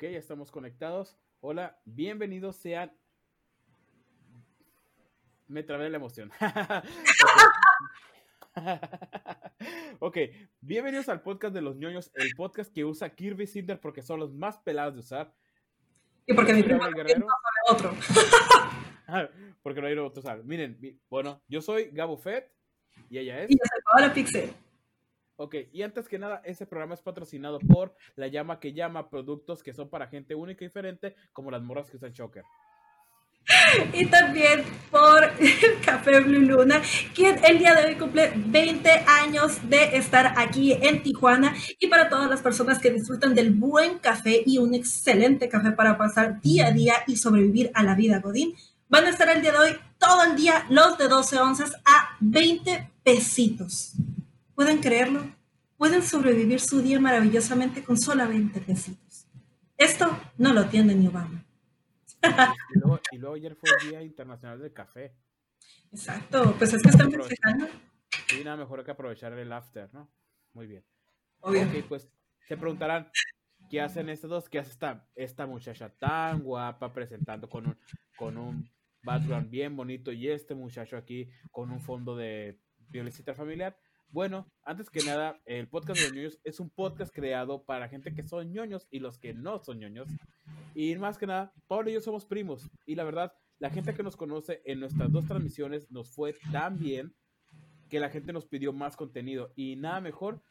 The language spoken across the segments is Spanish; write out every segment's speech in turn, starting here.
Ok, ya estamos conectados. Hola, bienvenidos sean. Me trabé la emoción. ok, bienvenidos al podcast de los ñoños, el podcast que usa Kirby Cinder porque son los más pelados de usar. Y porque mi primo no otro. porque no hay otro. Miren, mi- bueno, yo soy Gabo Fett y ella es. Y yo soy Paola Pixel. Ok, y antes que nada, este programa es patrocinado por La Llama que Llama, productos que son para gente única y diferente, como las morras que usan Choker. Y también por el Café Blue Luna, quien el día de hoy cumple 20 años de estar aquí en Tijuana. Y para todas las personas que disfrutan del buen café y un excelente café para pasar día a día y sobrevivir a la vida Godín, van a estar el día de hoy todo el día los de 12 onzas a 20 pesitos. ¿Pueden creerlo? Pueden sobrevivir su día maravillosamente con solamente pesitos. Esto no lo tiene ni Obama. Y luego, y luego ayer fue el Día Internacional del Café. Exacto, pues es que están festejando. Y nada mejor que aprovechar el after, ¿no? Muy bien. Obvio. Ok, pues se preguntarán, ¿qué hacen estos dos? ¿Qué hace esta, esta muchacha tan guapa presentando con un, con un background bien bonito y este muchacho aquí con un fondo de violencia familiar? Bueno, antes que nada, el podcast de los ñoños es un podcast creado para gente que son ñoños y los que no son ñoños. Y más que nada, Pablo y yo somos primos. Y la verdad, la gente que nos conoce en nuestras dos transmisiones nos fue tan bien que la gente nos pidió más contenido. Y nada mejor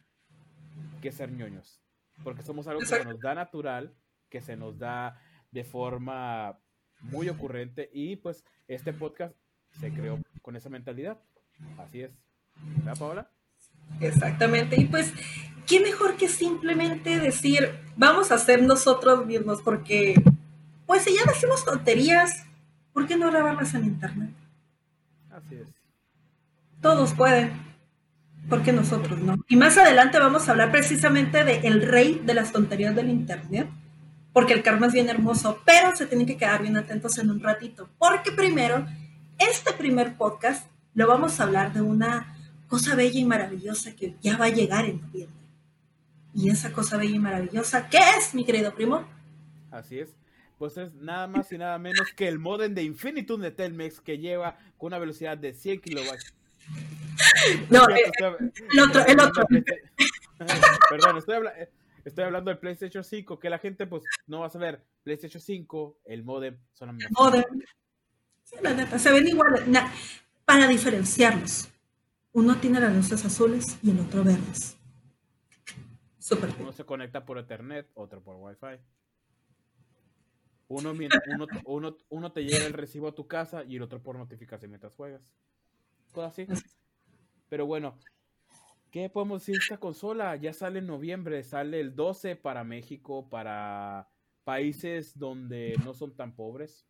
que ser ñoños. Porque somos algo que se nos da natural, que se nos da de forma muy ocurrente. Y pues este podcast se creó con esa mentalidad. Así es. ¿Verdad, Paola? Exactamente. Y pues, ¿qué mejor que simplemente decir, vamos a ser nosotros mismos? Porque, pues si ya decimos tonterías, ¿por qué no grabarlas en internet? Así es. Todos pueden. ¿Por qué nosotros no? Y más adelante vamos a hablar precisamente de el rey de las tonterías del internet. Porque el karma es bien hermoso, pero se tienen que quedar bien atentos en un ratito. Porque primero, este primer podcast lo vamos a hablar de una cosa bella y maravillosa que ya va a llegar en noviembre. Y esa cosa bella y maravillosa, ¿qué es, mi querido primo? Así es. Pues es nada más y nada menos que el modem de Infinitum de Telmex que lleva con una velocidad de 100 kilobytes. No, eh, el otro, el otro. Perdón, estoy, habla- estoy hablando del PlayStation 5, que la gente pues no va a saber. PlayStation 5, el modem, son la misma modem. Sí, la neta, se ven iguales. Na- para diferenciarlos, uno tiene las luces azules y el otro verdes. Súper Uno se conecta por Ethernet, otro por Wi-Fi. Uno, uno, uno, uno te llega el recibo a tu casa y el otro por notificación mientras juegas. Todo así. Pero bueno, ¿qué podemos decir de esta consola? Ya sale en noviembre, sale el 12 para México, para países donde no son tan pobres.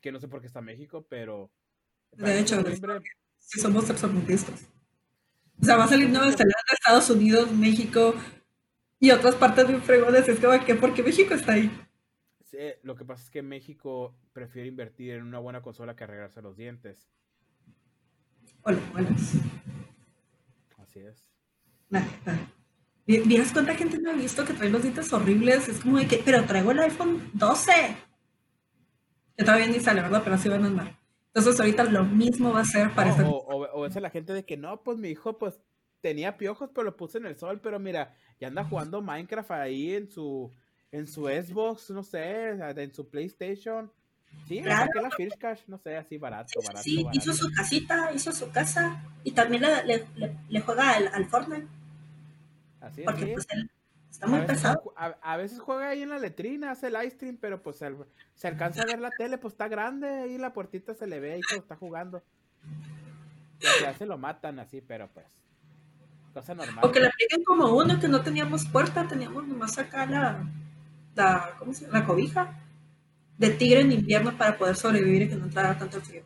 Que no sé por qué está México, pero. De hecho, noviembre, Sí, somos tercermundistas. O sea, va a salir Nueva Zelanda, Estados Unidos, México y otras partes bien fregones. Es como que, ¿por qué México está ahí? sí, lo que pasa es que México prefiere invertir en una buena consola que arreglarse los dientes. Hola, hola. Así es. Neta. Vi- ¿Vieras cuánta gente no ha visto que trae los dientes horribles? Es como de que, pero traigo el iPhone 12. Que todavía ni sale, ¿verdad? Pero así van a andar. Entonces ahorita lo mismo va a ser para No, o, o, o es la gente de que no, pues mi hijo pues tenía piojos, pero lo puse en el sol, pero mira, ya anda jugando Minecraft ahí en su en su Xbox, no sé, en su PlayStation. Sí, Claro. saqué la Fish Cash, no sé, así barato, barato, Sí, barato. hizo su casita, hizo su casa y también le, le- le- le juega al, al Fortnite Así es, porque sí. pues él está A muy veces, pesado. ju- a, a veces juega ahí en la letrina, hace live stream, pero pues se, se alcanza a ver la tele, pues está grande, ahí la puertita se le ve y todo está jugando. Y se lo matan así, pero pues, cosa normal. O que le apliquen como uno que no teníamos puerta, teníamos nomás acá la, la, ¿cómo se llama? La cobija de tigre en invierno para poder sobrevivir y que no entrara tanto frío.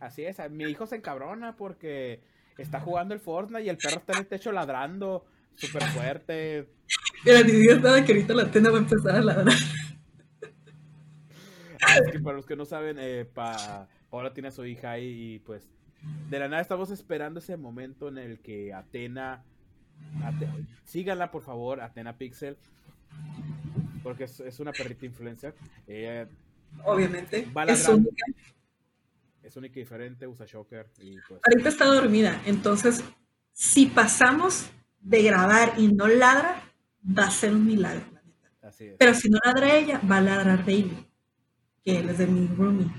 Así es, mi hijo se encabrona porque está jugando el Fortnite y el perro está en el techo ladrando súper fuerte. Mira, ni digas nada que ahorita la tena va a empezar a ladrar. Es que para los que no saben, eh, pa, Paola tiene a su hija ahí y pues de la nada estamos esperando ese momento en el que Atena, Ate- síganla por favor, Atena Pixel, porque es, una perrita influencer. Obviamente. es única. Es única y diferente, usa shocker. Y pues... Ahorita está dormida, entonces si pasamos de grabar y no ladra, va a ser un milagro. Pero si no ladra ella, va a ladrar David, que él es de mi roomie.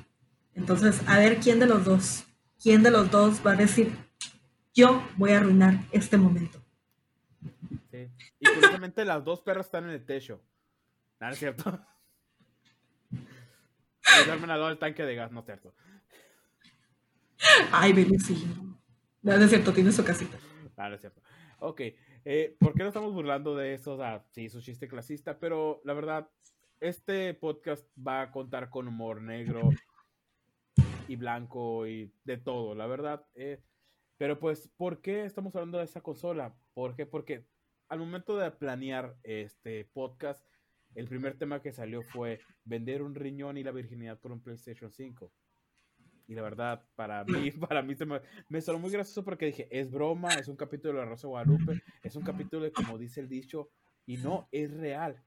Entonces, a ver quién de los dos, quién de los dos va a decir, yo voy a arruinar este momento. Sí. Y curiosamente las dos perras están en el techo. Nada, es cierto. Darme una el tanque de gas, no es cierto. Ay, Baby, sí. No, es cierto, tiene su casita. Nada, es cierto. Ok, eh, ¿por qué no estamos burlando de eso? O sea, sí, su chiste clasista, pero la verdad, este podcast va a contar con humor negro y blanco y de todo, la verdad. Eh, pero pues, ¿por qué estamos hablando de esa consola? ¿Por qué? Porque al momento de planear este podcast, el primer tema que salió fue vender un riñón y la virginidad por un PlayStation 5. Y la verdad, para mí, para mí me, me sonó muy gracioso porque dije, es broma, es un capítulo de la Rosa Guadalupe, es un capítulo de como dice el dicho, y no, es real.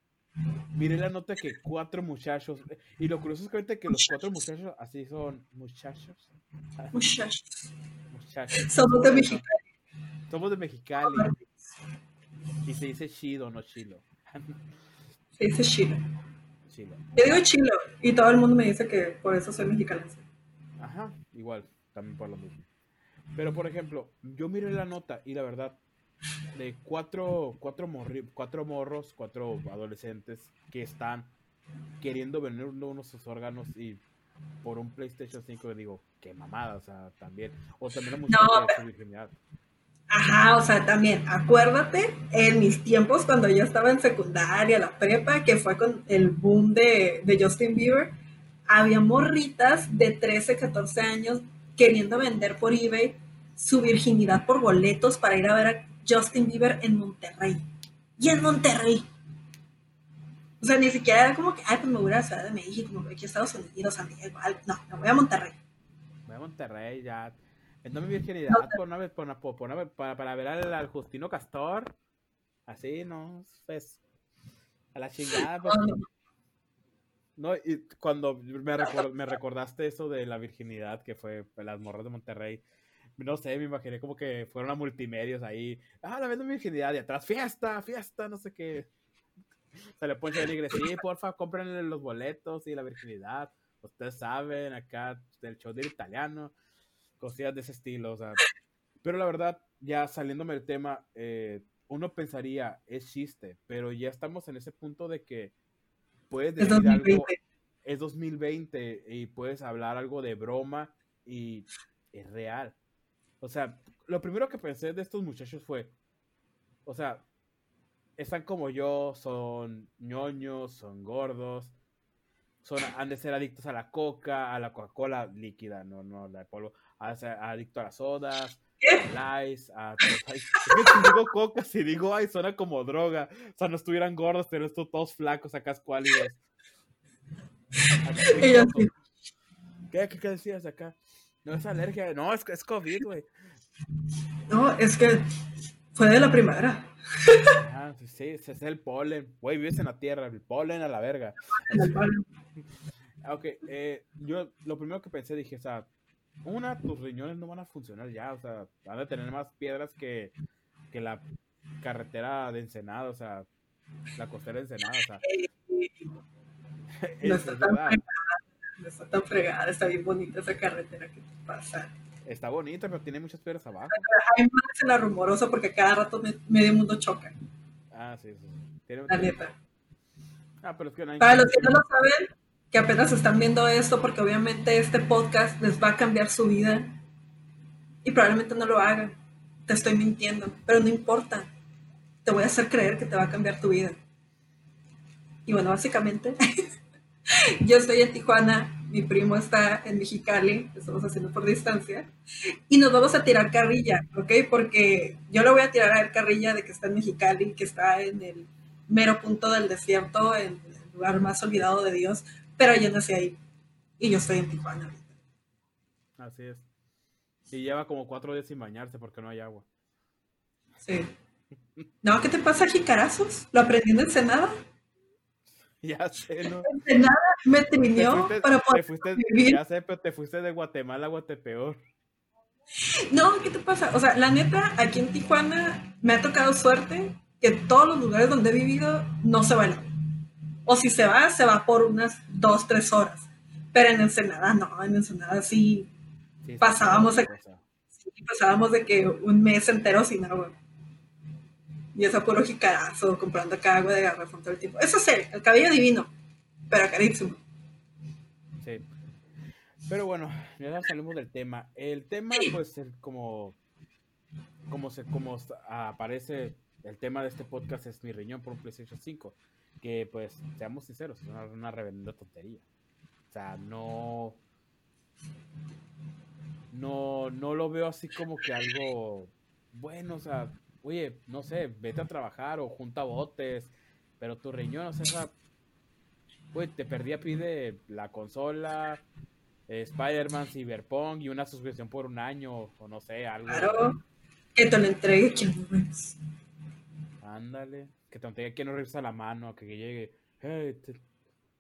Miré la nota que cuatro muchachos, y lo curioso es que, que los cuatro muchachos así son muchachos. Muchachos. muchachos. Somos de Mexicali. Somos de Mexicali. Y se dice chido, no chilo. Se dice chilo. chilo. Yo digo chilo, y todo el mundo me dice que por eso soy mexicana. Ajá, igual, también por lo mismo. Pero por ejemplo, yo miré la nota y la verdad, de cuatro, cuatro, cuatro morros, cuatro adolescentes que están queriendo vender uno de sus órganos y por un PlayStation 5 digo, qué mamada, o sea, también. O también la no, su virginidad. Ajá, o sea, también, acuérdate, en mis tiempos cuando yo estaba en secundaria, la prepa, que fue con el boom de, de Justin Bieber, había morritas de 13, 14 años queriendo vender por eBay su virginidad por boletos para ir a ver a Justin Bieber en Monterrey. Y en Monterrey. O sea, ni siquiera era como que, ay, pues me voy a la Ciudad de México, me voy aquí a Estados Unidos, San Diego, no, me voy a Monterrey. Voy a Monterrey ya. Vendo mi virginidad por una vez, por una, para, para ver al, Justino Castor. Así, ¿no? Pues, a la chingada. Pues, no, y cuando me, me recordaste eso de la virginidad, que fue las morras de Monterrey, no sé, me imaginé como que fueron a multimedios ahí, ah, la vendo virginidad, y atrás, fiesta, fiesta, no sé qué. Se le pone alegre, sí, porfa, cómprenle los boletos y la virginidad. Ustedes saben, acá del show del italiano, cosillas de ese estilo, o sea. Pero la verdad, ya saliéndome del tema, eh, uno pensaría, es chiste, pero ya estamos en ese punto de que puedes decir es 2020. algo, es 2020 y puedes hablar algo de broma y es real. O sea, lo primero que pensé de estos muchachos fue, o sea, están como yo, son ñoños, son gordos, son, han de ser adictos a la coca, a la Coca-Cola líquida, no, no la de polvo, a ser adictos a las sodas, lice, a si digo coca, si digo ay, suena como droga. O sea, no estuvieran gordos, pero estos todos flacos acá escuálidos. ¿Qué, ¿Qué, decías acá? No es alergia, no, es, es COVID, güey. No, es que fue de la primavera. Ah, sí, ese es el polen. Güey, vives en la tierra, el polen a la verga. ok, eh, yo lo primero que pensé, dije, o sea, una, tus riñones no van a funcionar ya, o sea, van a tener más piedras que, que la carretera de Ensenada, o sea, la costera de Ensenada, o sea. no, está tan fregada, no está tan fregada, está bien bonita esa carretera que pasa. Está bonita, pero tiene muchas piedras abajo. Hay más en la rumorosa porque cada rato medio mundo choca. Ah, sí, sí. Tiene, la neta. Ah, pero es que no hay Para los que no lo saben, que apenas están viendo esto, porque obviamente este podcast les va a cambiar su vida y probablemente no lo hagan. Te estoy mintiendo, pero no importa. Te voy a hacer creer que te va a cambiar tu vida. Y bueno, básicamente, yo estoy en Tijuana, mi primo está en Mexicali, estamos haciendo por distancia, y nos vamos a tirar carrilla, ¿ok? Porque yo le voy a tirar a él carrilla de que está en Mexicali, que está en el mero punto del desierto, en el lugar más olvidado de Dios, pero yo nací ahí y yo estoy en Tijuana Así es. Y lleva como cuatro días sin bañarse porque no hay agua. Sí. No, ¿qué te pasa, jicarazos? ¿Lo aprendí en Ensenada? Ya sé, ¿no? Ensenada me trineó para poder te fuiste, vivir. Ya sé, pero te fuiste de Guatemala a Guatepeor. No, ¿qué te pasa? O sea, la neta, aquí en Tijuana me ha tocado suerte que todos los lugares donde he vivido no se va O si se va, se va por unas dos, tres horas. Pero en Ensenada no, en Ensenada sí, pasábamos, de, pasábamos de que un mes entero sin agua. Y eso puro jicarazo, comprando acá agua de garrafón todo el tiempo. Eso sí, el cabello divino, pero carísimo. Sí. Pero bueno, ya salimos del tema. El tema, pues, como, como, se, como aparece el tema de este podcast es mi riñón por un PlayStation 5. Que, pues, seamos sinceros, es una, una reverenda tontería. O sea, no, no, no lo veo así como que algo bueno, o sea, oye, no sé, vete a trabajar o junta botes, pero tu riñón, o sea, güey, te perdí pide la consola, Spider-Man, Cyberpunk y una suscripción por un año, o no sé, algo. Claro, que te lo entregue quien Ándale, que te entregue quien no revisa la mano, que llegue, hey,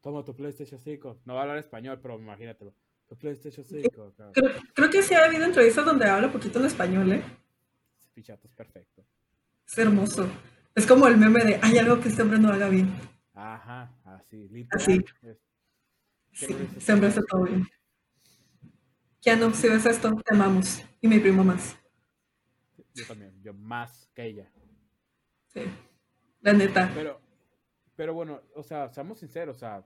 toma tu PlayStation 5. No va a hablar español, pero imagínatelo. Tu PlayStation 5. Creo, creo, que sí ha habido entrevistas donde habla poquito en español, ¿eh? Pichato es perfecto. Es hermoso. Es como el meme de, hay algo que este hombre no haga bien. Ajá, así, literal. Así. Sí, siempre hace todo bien. no, si ves esto, te amamos. Y mi primo más. Yo también, yo más que ella. Sí, la neta. Pero, pero bueno, o sea, seamos sinceros, o sea,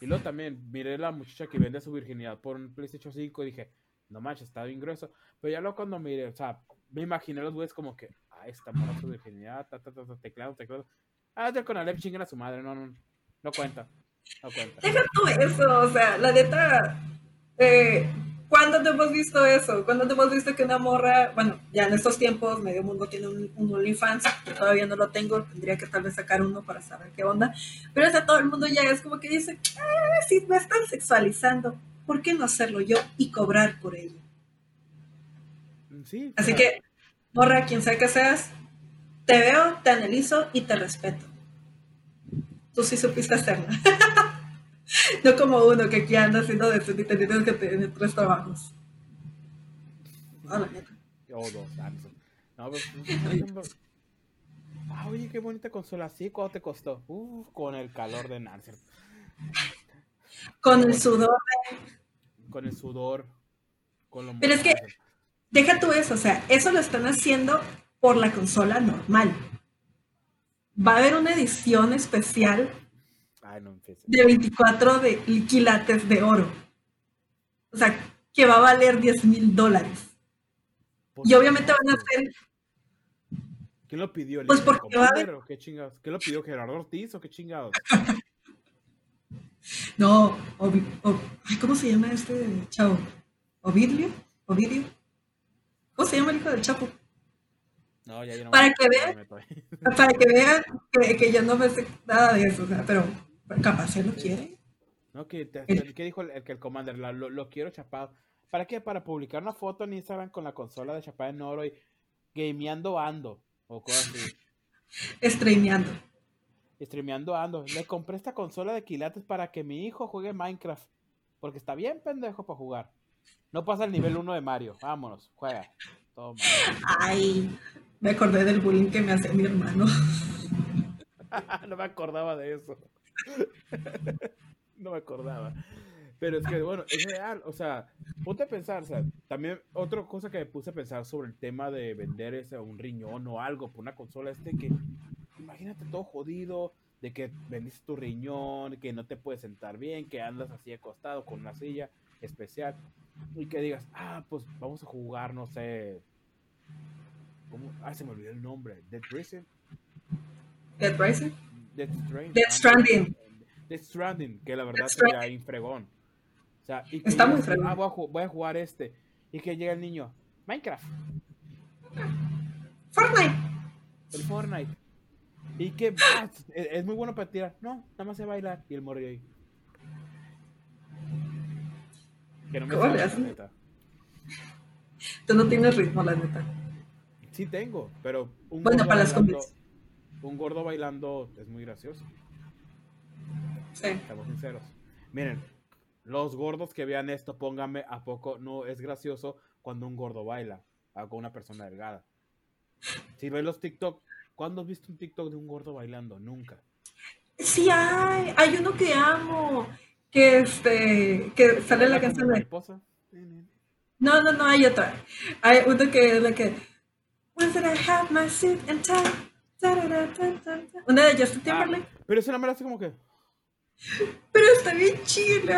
y luego también miré la muchacha que vende su virginidad por un PlayStation 5 y dije, no manches, está bien grueso. Pero ya luego cuando miré, o sea, me imaginé los güeyes como que, ah, esta morra su virginidad, ta, ta, ta, ta, teclado, teclado. Ah, con Alep chinguen a su madre, no, no, no cuenta. No cuenta. Deja tú eso, o sea, la neta, eh, ¿cuándo te hemos visto eso? ¿Cuándo te hemos visto que una morra, bueno, ya en estos tiempos, medio mundo tiene un, un OnlyFans, todavía no lo tengo, tendría que tal vez sacar uno para saber qué onda, pero sea, todo el mundo ya es como que dice, ah, si me están sexualizando, ¿por qué no hacerlo yo y cobrar por ello? Así que, morra, quien sea que seas, te veo, te analizo y te respeto. Tú sí supiste hacerla. no como uno que aquí anda haciendo de eso y te tienes que tener tres trabajos. No, la neta. O dos, no, pues, ah, oye, qué bonita consola. ¿Sí? ¿Cuánto te costó? Uh, con el calor de Nancy. Con el sudor. Con el sudor. Con lo Pero es que Deja tú eso, o sea, eso lo están haciendo por la consola normal. Va a haber una edición especial de 24 de quilates de oro. O sea, que va a valer 10 mil dólares. Y obviamente van a hacer... ¿Quién lo pidió? pues porque va a. ¿Qué chingados? ¿Qué lo pidió Gerardo Ortiz o qué chingados? no, ¿cómo se llama este chavo? ¿Ovidio? ¿Ovidio? ¿Cómo se llama el hijo del Chapo? No, ya yo no para, que vean, para que vean que, yo no me sé nada de eso, o sea, pero capaz él lo quiere. No, que, ¿qué dijo el, que el commander? lo, quiero chapado. ¿Para qué? Para publicar una foto en Instagram con la consola de chapado en oro y gameando ando o cosas así. Streameando. Streameando ando. Le compré esta consola de quilates para que mi hijo juegue Minecraft. Porque está bien pendejo para jugar. No pasa el nivel 1 de Mario. Vámonos, juega. Ay, me acordé del bullying que me hace mi hermano. no me acordaba de eso. no me acordaba. Pero es que, bueno, es real. O sea, ponte a pensar, o sea, también otra cosa que me puse a pensar sobre el tema de vender ese, un riñón o algo por una consola, este que, imagínate todo jodido, de que vendiste tu riñón, que no te puedes sentar bien, que andas así acostado con una silla especial y que digas, ah, pues vamos a jugar, no sé. ¿Cómo? Ah, se me olvidó el nombre. Dead Rising. Dead Rising. Dead Stranding. Dead Stranding. Dead Stranding, que la verdad sería infregón. O sea, y que Está muy fregón. Ah, voy a, jugar este. Y que llega el niño, Minecraft. Fortnite. El Fortnite. Y que ah, es, muy bueno para tirar. No, nada más se bailar. Y el morro ahí. Que no me sale, la neta. Tú no tienes ritmo, la neta. Sí tengo, pero un bueno, para las Un gordo bailando es muy gracioso. Sí. Estamos sinceros. Miren, los gordos que vean esto, pónganme a poco, no es gracioso cuando un gordo baila ah, con una persona delgada. Si ven los TikTok, ¿cuándo has visto un TikTok de un gordo bailando? Nunca. Sí hay, hay uno que amo, que este, que sale la canción de... Mariposa. No, no, no, hay otra. Hay uno que es la que... When did I have my seat and time? Una de Justin Ah, Timberlake. pero eso no me lo hace como que. Pero está bien chido.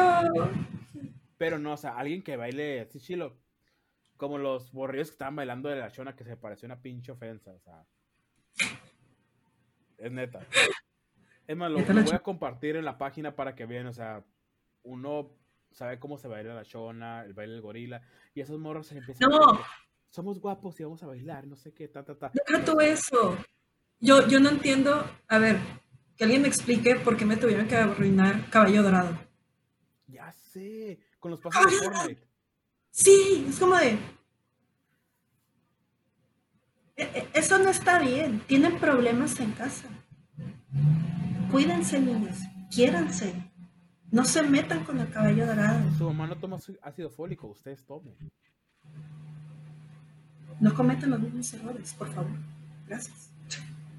Pero no, o sea, alguien que baile así chilo. Como los borrillos que estaban bailando de la chona que se pareció una pinche ofensa. O sea. Es neta. Es más, lo, lo voy a compartir en la página para que vean. O sea, uno sabe cómo se baila la chona, el baile del gorila. Y esos morros se empiezan No. a decir, Somos guapos y vamos a bailar, no sé qué, ta, ta, ta. Deja tú eso. Yo, yo no entiendo. A ver, que alguien me explique por qué me tuvieron que arruinar Caballo Dorado. Ya sé, con los pasos de Fortnite. Sí, es como de. "E- e- Eso no está bien. Tienen problemas en casa. Cuídense, niños. Quiéranse. No se metan con el caballo dorado. Su mamá no toma ácido fólico, ustedes tomen. No cometan los mismos errores, por favor. Gracias.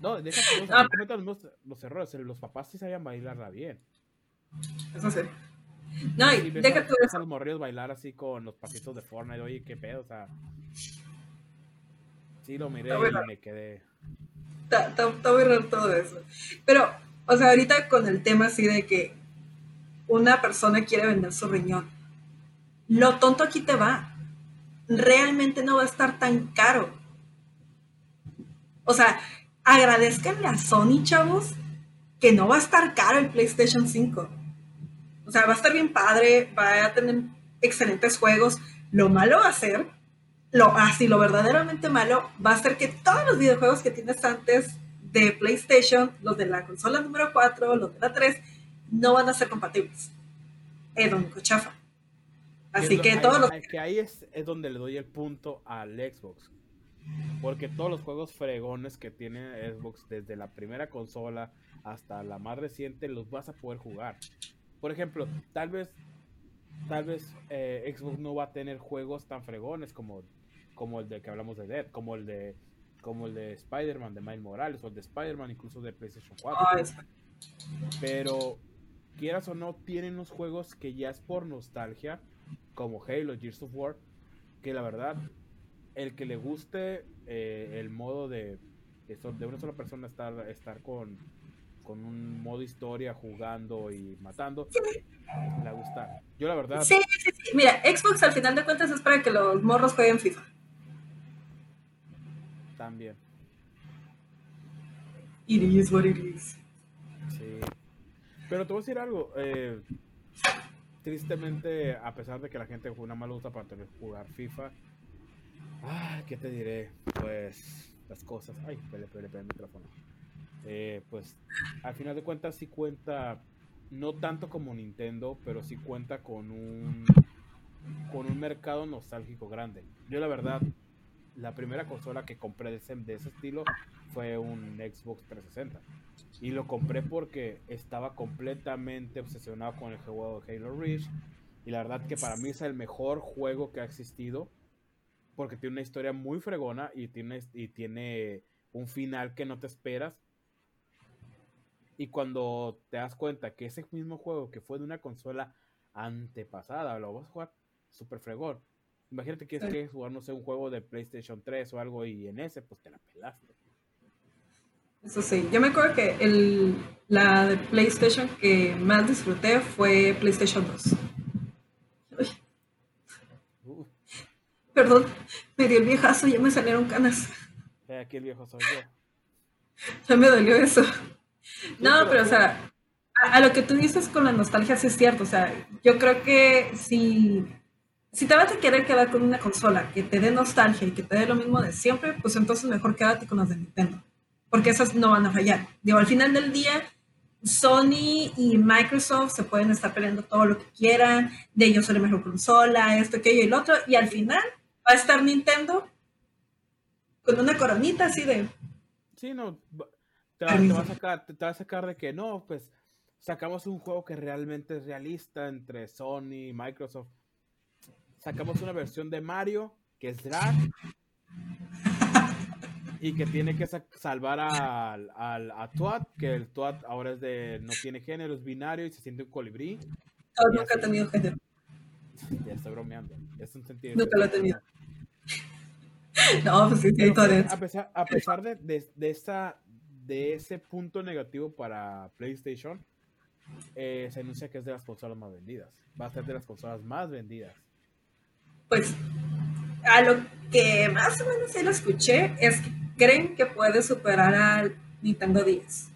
No, deja que Ah, no cometan los, los errores. Los papás sí sabían bailarla bien. Eso sí. No, y ves deja a- tú ves eso. a los morrillos bailar así con los pasitos de Fortnite. Oye, qué pedo, o sea. Sí, lo miré y me quedé. Está, está- está muy raro todo eso. Pero, o sea, ahorita con el tema así de que una persona quiere vender su riñón, lo tonto aquí te va. Realmente no va a estar tan caro. O sea, agradezcanle a Sony, chavos, que no va a estar caro el PlayStation 5. O sea, va a estar bien padre, va a tener excelentes juegos. Lo malo va a ser lo así, lo verdaderamente malo va a ser que todos los videojuegos que tienes antes de PlayStation, los de la consola número 4, los de la 3, no van a ser compatibles. Es lo único chafa. Así Es que todos los... que ahí es, es donde le doy el punto al Xbox. Porque todos los juegos fregones que tiene Xbox, desde la primera consola hasta la más reciente, los vas a poder jugar. Por ejemplo, tal vez, tal vez eh, Xbox no va a tener juegos tan fregones como, como el de que hablamos de Dead, como el de, como el de Spider-Man de Miles Morales o el de Spider-Man incluso de PlayStation 4 Ay, pero quieras o no, tienen unos juegos que ya es por nostalgia, como Halo, Gears of War, que la verdad, el que le guste eh, el modo de, de de una sola persona estar, estar con, con un modo historia jugando y matando, le va a gustar. Yo la verdad, Sí, sí, sí. Mira, Xbox al final de cuentas es para que los morros jueguen FIFA. también. It is what it is. Sí. Pero te voy a decir algo. eh, tristemente, a pesar de que la gente una mala usa para tener- jugar FIFA, ah, ¿qué te diré? Pues las cosas. Ay, pele, pele, pele, el micrófono. Eh, pues al final de cuentas sí cuenta, no tanto como Nintendo, pero sí cuenta con un con un mercado nostálgico grande. Yo la verdad, la primera consola que compré de ese, de ese estilo fue un Xbox 360. Y lo compré porque estaba completamente obsesionado con el juego de Halo Reach. Y la verdad que para mí es el mejor juego que ha existido. Porque tiene una historia muy fregona y tiene, y tiene un final que no te esperas. Y cuando te das cuenta que ese mismo juego que fue de una consola antepasada, lo vas a jugar super fregón. Imagínate que es Sí. que jugar, no sé, un juego de PlayStation 3 o algo y en ese pues te la pelaste. Eso sí, yo me acuerdo que el, la de PlayStation que más disfruté fue PlayStation 2. Uy, Uh, perdón, me dio el viejazo, ya me salieron canas. eh, aquí el viejo soy yo. Ya me dolió eso. No, pero pero o sea, a, a lo que tú dices con la nostalgia sí es cierto. O sea, yo creo que si, si te vas a querer quedar con una consola que te dé nostalgia y que te dé lo mismo de siempre, pues entonces mejor quédate con las de Nintendo. Porque esas no van a fallar. Digo, al final del día, Sony y Microsoft se pueden estar peleando todo lo que quieran, de soy la mejor consola, esto, aquello y lo otro, y al final va a estar Nintendo con una coronita así de, Sí, no. Te va, te va a sacar, te, te va a sacar de que no, pues sacamos un juego que realmente es realista entre Sony y Microsoft. Sacamos una versión de Mario que es drag y que tiene que salvar al, al, a Toad, que el Toad ahora es de no tiene género, es binario y se siente un colibrí. Nunca ha tenido género. Ya estoy bromeando. Es un sentido. Nunca lo ha tenido. no, pues sí, sí, a pesar, a pesar de, de, de, esa, de ese punto negativo para PlayStation, eh, se anuncia que es de las consolas más vendidas. Va a ser de las consolas más vendidas. Pues a lo que más o menos se lo escuché es que creen que puede superar al Nintendo 10.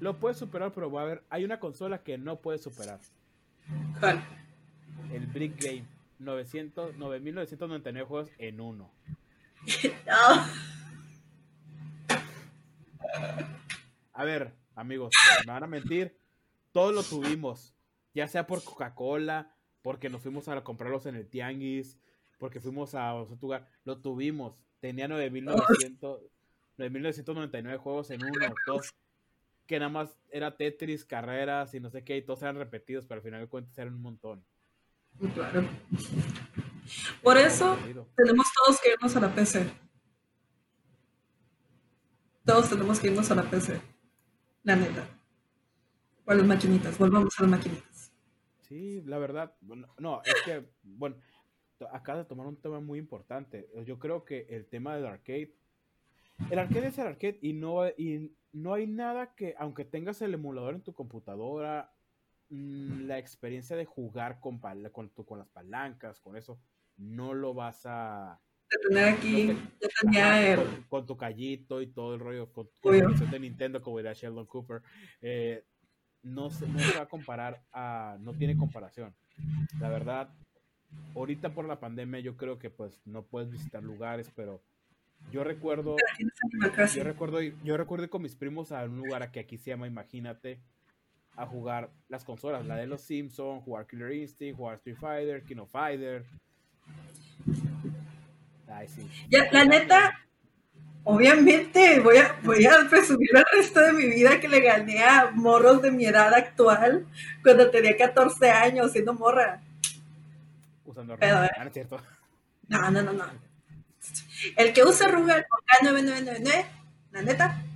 Lo puede superar, pero va a haber. Hay una consola que no puede superar. ¿Cuál? El Brick Game. 900, 9.999 juegos en uno. no. A ver, amigos, me van a mentir. Todos lo tuvimos. Ya sea por Coca-Cola, porque nos fuimos a comprarlos en el Tianguis, porque fuimos a otro lugar. Lo tuvimos. Tenía 9.999 juegos en uno, dos. Que nada más era Tetris, carreras y no sé qué, y todos eran repetidos, pero al final de cuentas eran un montón. Claro. Por eso tenemos todos que irnos a la PC. Todos tenemos que irnos a la PC. La neta. O a las maquinitas. Volvamos a las maquinitas. Sí, la verdad. no, es que, bueno, acá de tomar un tema muy importante. Yo creo que el tema del arcade. El arcade es el arcade y no, y no hay nada que, aunque tengas el emulador en tu computadora, la experiencia de jugar con, con, con las palancas, con eso, no lo vas a, tener aquí, con, tu callito y todo el rollo, con, con de Nintendo, como diría Sheldon Cooper, eh, no, se, no se va a comparar a, no tiene comparación. La verdad, ahorita por la pandemia yo creo que pues no puedes visitar lugares, pero yo recuerdo, yo recuerdo, yo recuerdo ir con mis primos a un lugar que aquí se llama Imagínate, a jugar las consolas, la de los Simpsons, jugar Killer Instinct, jugar Street Fighter, King of Fighter. Ya, la neta, obviamente voy a, voy a presumir el resto de mi vida que le gané a morros de mi edad actual cuando tenía 14 años siendo morra. Usando Pero, ah, no, no, no, no, El que usa Rugal K9999, la neta, es.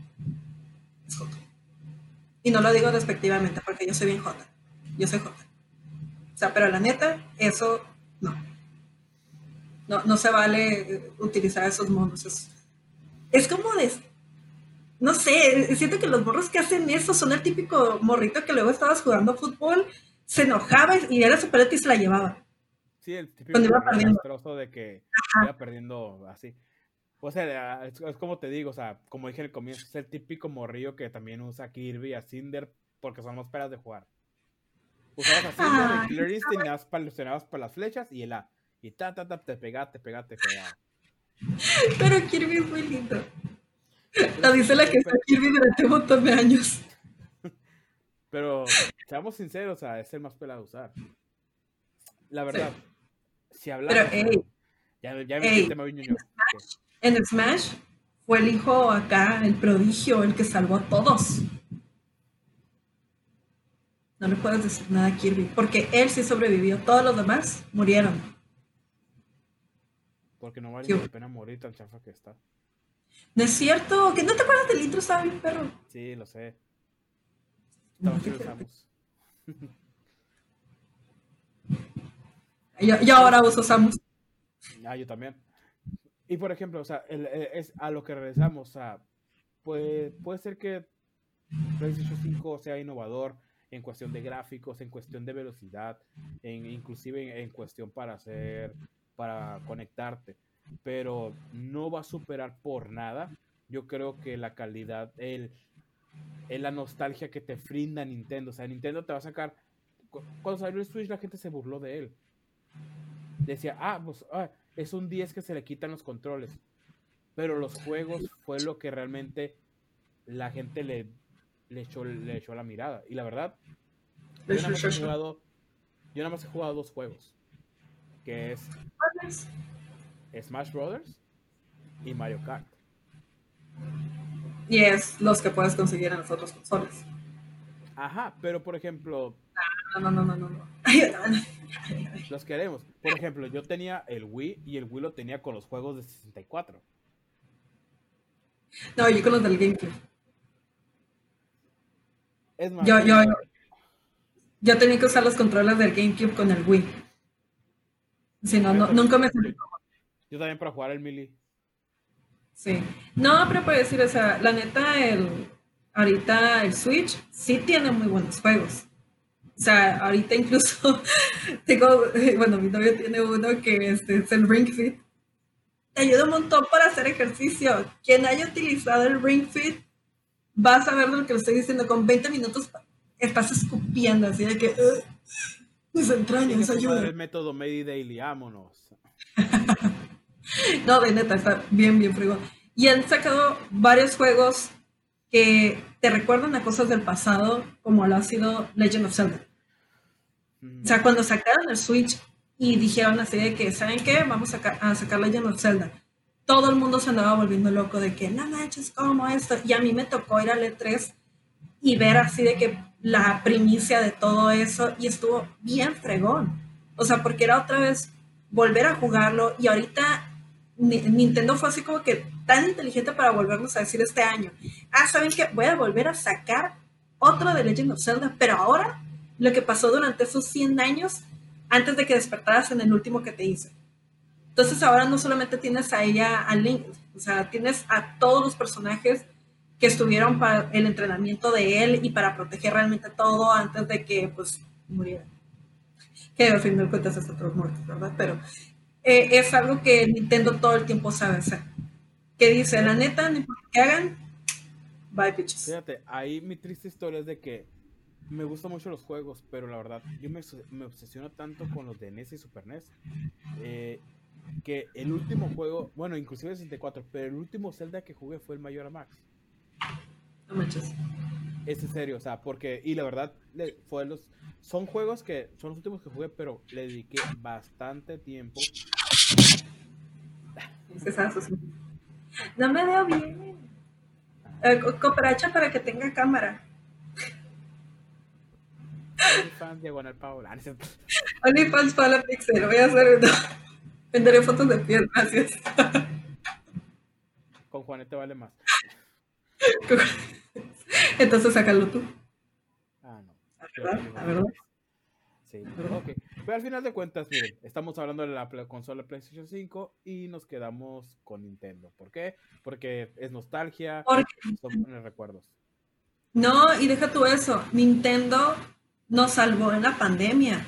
Y no lo digo despectivamente porque yo soy bien J. Yo soy J. O sea, pero la neta, eso no. No, no se vale utilizar esos monos. Es, como de. No sé, siento que los morros que hacen eso son el típico morrito que luego estabas jugando fútbol, se enojaba y era su pelota y se la llevaba. Sí, el típico iba perdiendo. de que iba perdiendo así. O sea, es, como te digo, o sea, como dije en el comienzo, es el típico morrillo que también usa Kirby a Cinder porque son más peras de jugar. Usabas a Cinder, y Killer Instinct, para las flechas y el A. Y ta, ta, ta, te pegaste, pegaste, pegaste. Pero Kirby es muy lindo. La dice la que está Kirby durante un montón de años. Pero, seamos sinceros, o sea, es el más pelado de usar. La verdad, si hablamos. Pero, ya, ya me tema bien en, Smash fue el hijo acá, el prodigio, el que salvó a todos. No le puedes decir nada a Kirby, porque él sí sobrevivió, todos los demás murieron. Porque no vale la pena morir tan chafa que está. ¿No es cierto? ¿Que no te acuerdas del intro? Bien perro. Sí, lo sé. Que yo, ahora uso Samus. Ah, yo también. Y por ejemplo, o sea, es a lo que regresamos, o sea, puede, ser que PlayStation 5 sea innovador en cuestión de gráficos, en cuestión de velocidad, en, inclusive en cuestión para hacer para conectarte, pero no va a superar por nada. Yo creo que la calidad, el, la nostalgia que te brinda Nintendo. O sea, Nintendo te va a sacar. Cuando salió el Switch, la gente se burló de él. Decía, ah, pues ah, es un 10 que se le quitan los controles. Pero los juegos fue lo que realmente la gente le, le, echó, le echó la mirada. Y la verdad, yo nada más he jugado, yo nada más he jugado dos juegos que es Smash Brothers y Mario Kart. Y es los que puedes conseguir en las otras consolas. Ajá, pero por ejemplo. No, no, no, no, no. Los queremos. Por ejemplo, yo tenía el Wii y el Wii lo tenía con los juegos de 64. No, yo con los del GameCube. Es más, Yo, yo, yo tenía que usar los controles del GameCube con el Wii. Si no, no nunca me sentí yo también para jugar el Melee. Sí. No, pero por decir, o sea, la neta, el, ahorita el Switch sí tiene muy buenos juegos. O sea, ahorita incluso tengo, bueno, mi novio tiene uno que este, es el Ring Fit. Te ayuda un montón para hacer ejercicio. Quien haya utilizado el Ring Fit va a saber lo que le estoy diciendo. Con 20 minutos estás escupiendo así de que "Ugh, mis entrañas, Tienes que jugar ayuda. el método Medi Daily, vámonos. No, de neta, está bien, bien fregón. Y han sacado varios juegos que te recuerdan a cosas del pasado, como lo ha sido Legend of Zelda. O sea, cuando sacaron el Switch y dijeron así de que, ¿saben qué? Vamos a, a sacar Legend of Zelda. Todo el mundo se andaba volviendo loco de que, no manches, ¿cómo esto? Y a mí me tocó ir al E3 y ver así de que la primicia de todo eso y estuvo bien fregón. O sea, porque era otra vez volver a jugarlo y ahorita Ni- Nintendo fue así como que tan inteligente para volvernos a decir este año, ah, ¿saben qué? Voy a volver a sacar otro de Legend of Zelda, pero ahora lo que pasó durante esos 100 años antes de que despertaras en el último que te hice. Entonces ahora no solamente tienes a ella, a Link, o sea, tienes a todos los personajes que estuvieron para el entrenamiento de él y para proteger realmente todo antes de que pues muriera. Que al fin de cuentas es otros muertos, ¿verdad? Pero eh, es algo que Nintendo todo el tiempo sabe hacer. Que dice, la neta, no importa que hagan, bye bitches. Fíjate, ahí mi triste historia es de que me gustan mucho los juegos, pero la verdad, yo me, me obsesiono tanto con los de NES y Super NES, eh, que el último juego, bueno, inclusive el 64, pero el último Zelda que jugué fue el Majora Max. No manches. Es en serio, o sea, porque, y la verdad, le- fue los, son juegos que son los últimos que jugué, pero le dediqué bastante tiempo. No me veo bien. Eh, co- cooperacha para que tenga cámara. Fan diagonal Paola. Ah. OnlyFans para la Pixel. Voy a hacer. Venderé fotos de piel, gracias. Con Juanete vale más. Entonces sácalo tú. Ah, no. ¿Verdad? ¿A verdad? Sí, ok. Pero al final de cuentas, miren, estamos hablando de la consola PlayStation 5 y nos quedamos con Nintendo. ¿Por qué? Porque es nostalgia, Porque- son buenos recuerdos. No, y deja tú eso. Nintendo nos salvó en la pandemia.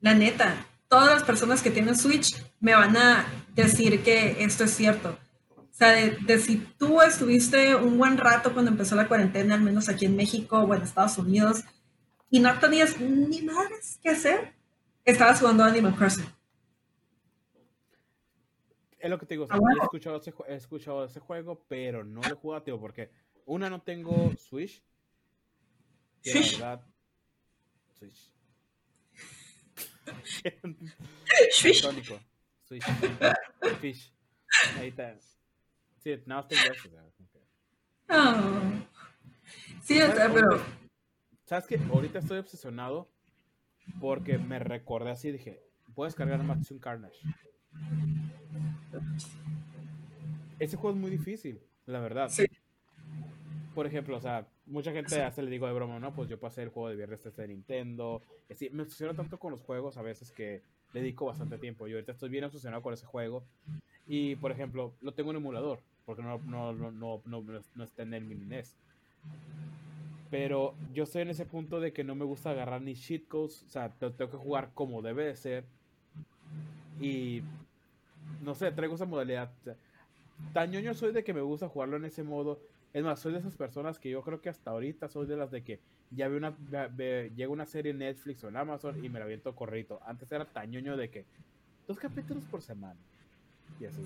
La neta, todas las personas que tienen Switch me van a decir que esto es cierto. O sea, de, de si tú estuviste un buen rato cuando empezó la cuarentena, al menos aquí en México o en Estados Unidos, y no tenías ni madres que hacer, estabas jugando Animal Crossing. Es lo que te digo, o sea, Ah, bueno. he, escuchado ese, he escuchado ese juego, pero no lo he jugado, tío, porque una no tengo Switch. Y la verdad, Switch. Swish. Tónico. Switch. Fish. Ahí está. Sí, nada más tengo eso. o sea, como que- Ah. Sí, sea, pero ¿Sabes qué? Ahorita estoy obsesionado porque me recordé así, dije, puedes cargar Maximum Carnage. Ese juego es muy difícil, la verdad. Sí. Por ejemplo, o sea, mucha gente hace le digo de broma, no, pues yo pasé el juego de viernes este de Nintendo. Y así, me obsesiono tanto con los juegos a veces que le dedico bastante tiempo. Yo ahorita estoy bien obsesionado con ese juego. Y, por ejemplo, lo tengo en emulador, porque no, no, no, no, no, está en el mini NES. Pero yo estoy en ese punto de que no me gusta agarrar ni cheat codes. O sea, te- tengo que jugar como debe de ser. Y no sé, traigo esa modalidad. tan ñoño soy de que me gusta jugarlo en ese modo. Es más, soy de esas personas que yo creo que hasta ahorita soy de las de que ya ve una, ve- llega una serie en Netflix o en Amazon y me la aviento corrito. Antes era tan ñoño de que dos capítulos por semana. Y así.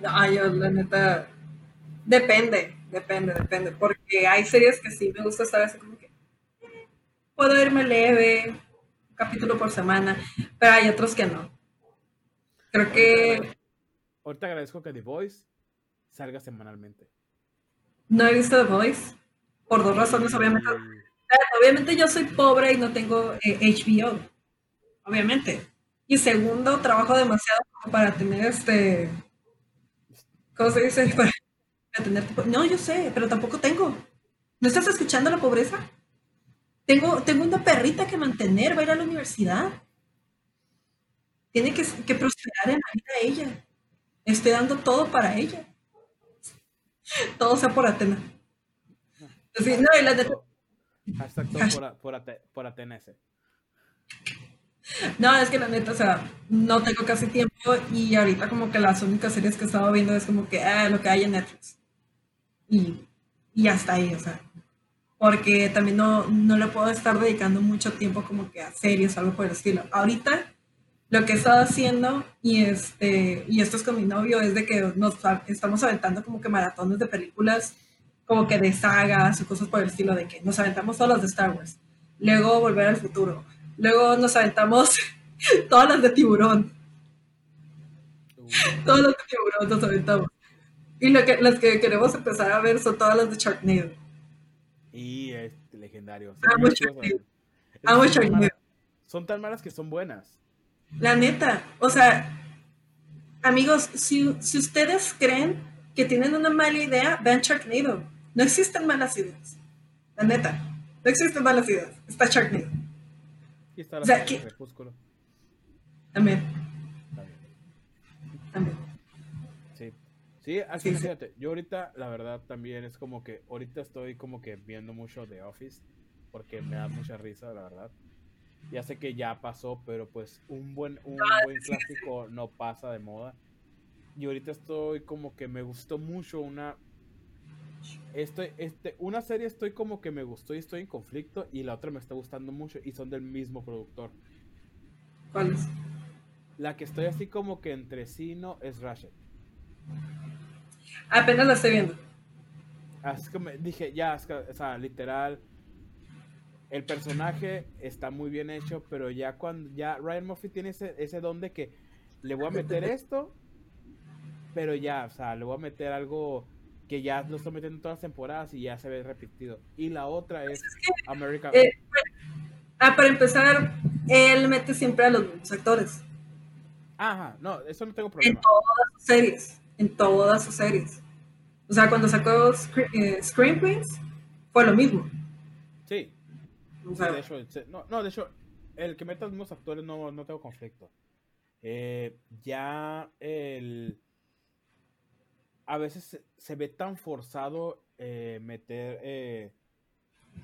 No, yo la neta, depende, depende, depende, porque hay series que sí me gusta estar así como que puedo irme leve, un capítulo por semana, pero hay otros que no. Creo que Ahorita agradezco que The Voice salga semanalmente. No he visto The Voice, Por dos razones, obviamente. Obviamente yo soy pobre y no tengo HBO. Eh, obviamente. Y segundo, trabajo demasiado para tener este. ¿Cómo se dice? Para, tener. No, yo sé, pero tampoco tengo. ¿No estás escuchando la pobreza? Tengo, tengo una perrita que mantener, va a ir a la universidad. Tiene que, que prosperar en la vida ella. Estoy dando todo para ella. Todo sea por Atena. no, y la de... Hashtag todo por, por, por Atenese. No, es que la neta, o sea, no tengo casi tiempo y ahorita como que las únicas series que he estado viendo es como que ah, lo que hay en Netflix. Y, y hasta ahí, o sea. Porque también no, no le puedo estar dedicando mucho tiempo como que a series o algo por el estilo. Ahorita lo que he estado haciendo, y, este, y esto es con mi novio, es de que nos estamos aventando como que maratones de películas, como que de sagas o cosas por el estilo, de que nos aventamos todas las de Star Wars, luego Volver al Futuro, Luego nos aventamos todas las de tiburón. Todas las de tiburón nos aventamos. Y lo que, las que queremos empezar a ver son todas las de Sharknado. Y es legendario. Amo Sharknado. Amo Sharknado. Son tan malas que son buenas. La neta. O sea, amigos, si, si ustedes creen que tienen una mala idea, vean Sharknado. No existen malas ideas. La neta. No existen malas ideas. Está Sharknado. Aquí está la o sea, que... También. También. Sí. Sí, así sí, fíjate, yo ahorita, la verdad, también es como que, ahorita estoy como que viendo mucho The Office, porque me da mucha risa, la verdad. Ya sé que ya pasó, pero pues un buen, un ah, buen clásico no pasa de moda. Y ahorita estoy como que me gustó mucho una Estoy, este, una serie estoy como que me gustó y estoy en conflicto y la otra me está gustando mucho y son del mismo productor. ¿Cuál es? La que estoy así como que entre sí no es Ratchet. Apenas la estoy viendo. Así que me dije, ya, o sea, literal, el personaje está muy bien hecho, pero ya cuando ya Ryan Murphy tiene ese, ese don de que le voy a meter esto, pero ya, o sea, le voy a meter algo que ya lo está metiendo en todas las temporadas y ya se ve repetido. Y la otra es America. Eh, ah, para empezar, él mete siempre a los mismos actores. Ajá, no, eso no tengo problema. En todas sus series, en todas sus series. O sea, cuando sacó eh, Scream Queens, fue lo mismo. De hecho, no, no, de hecho, el que meta a los mismos actores no, no tengo conflicto. Eh, ya el a veces se, ve tan forzado eh, meter, eh,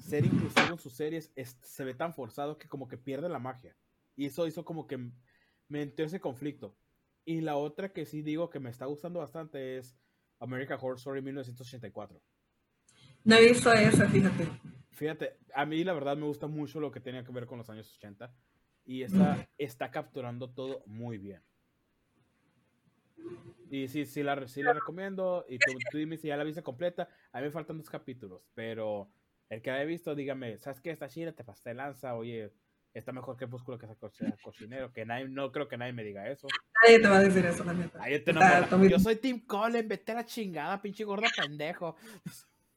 ser inclusivo en sus series, se ve tan forzado que como que pierde la magia. Y eso hizo como que me entró ese conflicto. Y la otra que sí digo que me está gustando bastante es American Horror Story 1984. No he visto esa, fíjate. Fíjate, a mí la verdad me gusta mucho lo que tenía que ver con los años 80. Y esta está capturando todo muy bien. Y sí, sí la, sí la recomiendo. Y tú, dime si ya la viste completa. A mí me faltan dos capítulos, pero el que la he visto, dígame, ¿sabes qué? Esta chida te pasé lanza, oye, está mejor que Búsculo que esa cocinero. Que nadie, no creo que nadie me diga eso. Nadie te va a decir eso, la neta. yo soy Tim Colin, vete a la chingada, pinche gorda pendejo.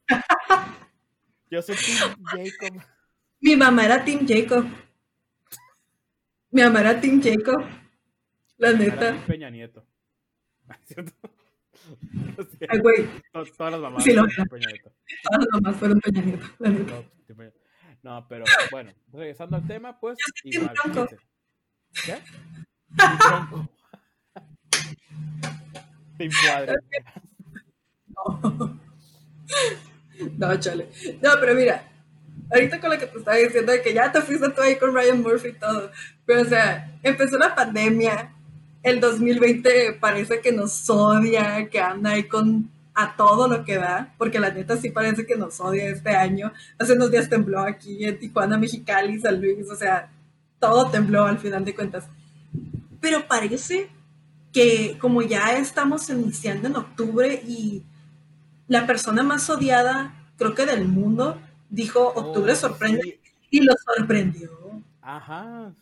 yo soy Tim Jacob. Mi mamá era Tim Jacob. Mi mamá era Tim Jacob. La neta. Peña Nieto. ¿Cierto? Ay, güey. Todas, las mamás sí, fueron Peña Nieto. Todas las mamás fueron Peña Nieto. No, pero bueno, regresando al tema, pues. Igual, ¿Qué? Team Cuadre. No. No, chale. No, pero mira, ahorita con lo que te estaba diciendo de que ya te fuiste tú ahí con Ryan Murphy y todo, pero o sea, empezó la pandemia, el 2020 parece que nos odia, que anda ahí con a todo lo que da, porque la neta sí parece que nos odia este año. Hace unos días tembló aquí en Tijuana, Mexicali, San Luis, o sea, todo tembló al final de cuentas. Pero parece que como ya estamos iniciando en octubre y la persona más odiada, creo que del mundo, dijo, octubre oh, sorprende, y lo sorprendió. Ajá,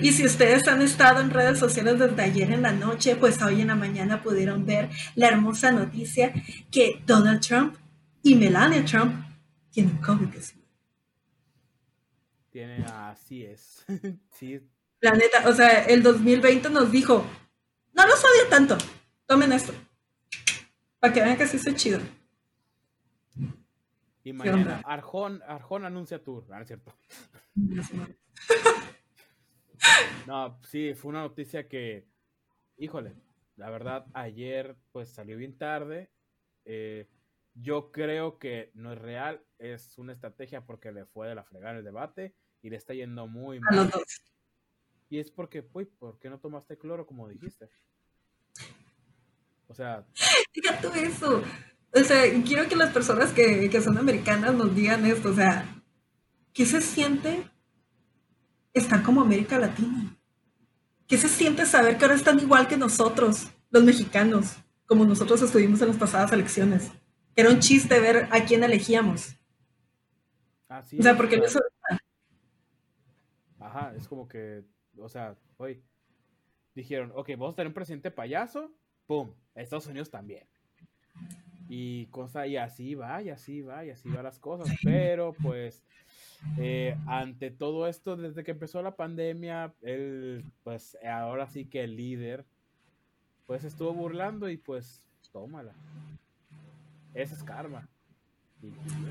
y si ustedes han estado en redes sociales desde ayer en la noche, pues hoy en la mañana pudieron ver la hermosa noticia que Donald Trump y Melania Trump tienen COVID. Tiene, así es. sí. La neta, o sea, el 2020 nos dijo, no los odio tanto, tomen esto. Para que vean que sí soy chido. Y mañana Arjón, Arjón anuncia tour, ¿no es cierto? no, sí, fue una noticia que, híjole, la verdad, ayer pues salió bien tarde. Eh, yo creo que no es real, es una estrategia porque le fue de la fregada el debate y le está yendo muy mal. Y es porque, pues, ¿por qué no tomaste cloro como dijiste? O sea... Diga tú eso. O sea, quiero que las personas que, que son americanas nos digan esto. O sea, ¿qué se siente estar como América Latina? ¿Qué se siente saber que ahora están igual que nosotros, los mexicanos, como nosotros estuvimos en las pasadas elecciones? Era un chiste ver a quién elegíamos. o sea, porque no eso... Ajá, es como que, o sea, hoy dijeron, ok, vamos a tener un presidente payaso, ¡pum! Estados Unidos también. Y cosa, y así va, y así va, y así va las cosas. Pero pues, eh, ante todo esto, desde que empezó la pandemia, él, pues ahora sí que el líder, pues estuvo burlando y pues, tómala. Ese es karma.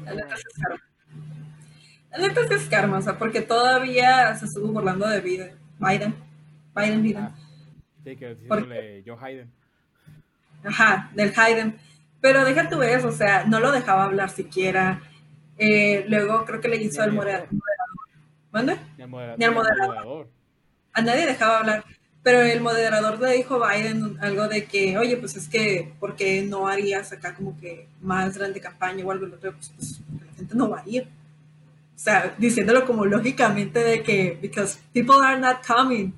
La neta es karma. La neta es karma, o sea, porque todavía se estuvo burlando de Biden. Biden. Biden, Biden. Ah, sí, que decirle Joe Biden. Ajá, del Hayden. Pero deja tú eso, o sea, no lo dejaba hablar siquiera. Eh, luego creo que le hizo el moderador. ¿Mande? Ni el, moderador. A nadie dejaba hablar. Pero el moderador le dijo a Biden algo de que, oye, pues es que, ¿por qué no harías acá como que más grande campaña o algo? Pues, pues la gente no va a ir. O sea, diciéndolo como lógicamente de que, because people are not coming.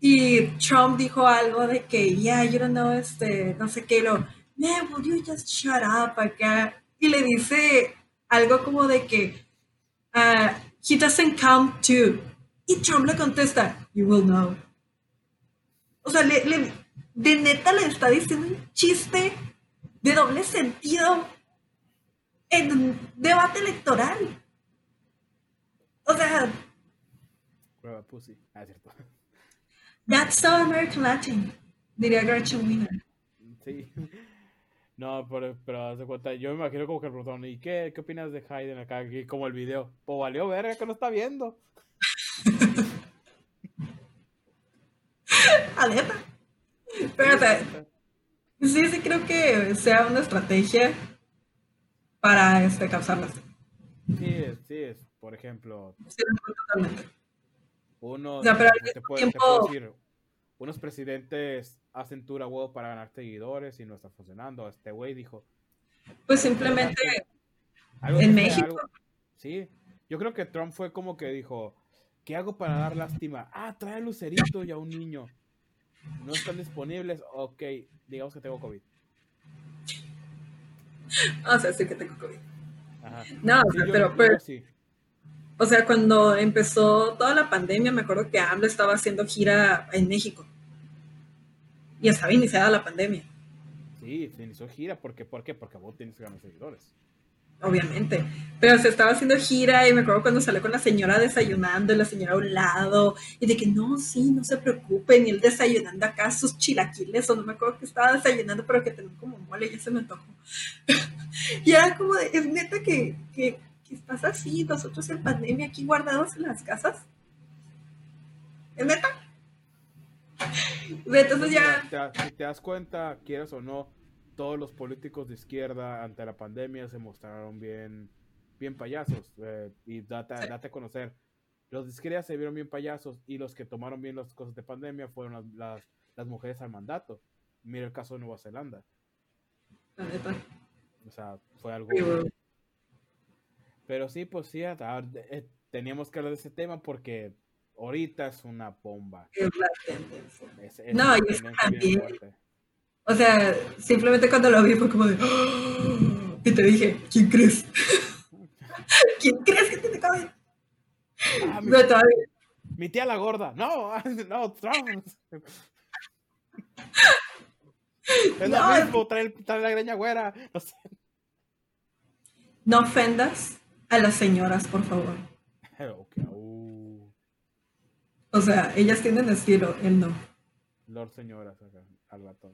Y Trump dijo algo de que, yeah, you don't know, este, no sé qué, lo, man, would you just shut up acá? Y le dice algo como de que, uh, he doesn't come to. Y Trump le contesta, you will know. O sea, le, le, de neta le está diciendo un chiste de doble sentido en un debate electoral. O sea. Prueba pussy. Ah, cierto. That's so American Latin, diría Gretchen Wiener. Sí. No, pero, pero de cuenta, yo me imagino como que el botón, ¿y qué, qué opinas de Hayden acá? Como el video. Pues valió verga que no está viendo. Aleta. Espérate. Sí, sí creo que sea una estrategia para este, causarlas. Sí, sí, es, por ejemplo. Sí, totalmente. Uno, pero te, tiempo... decir, unos presidentes hacen tour a huevo para ganar seguidores y no está funcionando. Este güey dijo. Pues simplemente en México. sí, yo creo que Trump fue como que dijo, ¿qué hago para dar lástima? Ah, trae a Lucerito y a un niño. No están disponibles. Ok, digamos que tengo COVID. O sea, sí que tengo COVID. Ajá. No, pero, pero, sí. O sea, cuando empezó toda la pandemia, me acuerdo que AMLO estaba haciendo gira en México. Y estaba iniciada la pandemia. Sí, se inició gira. ¿Por qué? ¿Por qué? Porque vos tienes que ganar seguidores. Obviamente. Pero se estaba haciendo gira y me acuerdo cuando salió con la señora desayunando y la señora a un lado. Y de que no, sí, no se preocupen. Y él desayunando acá sus chilaquiles. O no me acuerdo que estaba desayunando, pero que tenía como mole. Ya se me antojó. y era como de, es neta que, que estás así, nosotros en pandemia aquí guardados en las casas. ¿Es neta? Entonces ya... Si te das cuenta, quieras o no, todos los políticos de izquierda ante la pandemia se mostraron bien, bien payasos. Eh, y date, date, a conocer. Los de izquierda se vieron bien payasos y los que tomaron bien las cosas de pandemia fueron las, las, mujeres al mandato. Mira el caso de Nueva Zelanda. La neta. O sea, fue algo... Pero sí, pues sí, eh, teníamos que hablar de ese tema porque ahorita es una bomba. Es la tendencia. no, y es también. O sea, simplemente cuando lo vi fue como de. ¡Oh! Y te dije, ¿quién crees? ¿Quién crees que tiene COVID? Ah, mi, no, todavía. Mi tía la gorda. No, no, Trump. Es lo mismo, trae, trae la greña güera. No sé. no ofendas a las señoras, por favor. Okay, uh, O sea, ellas tienen estilo, él no. Lord señoras, acá, al ratón.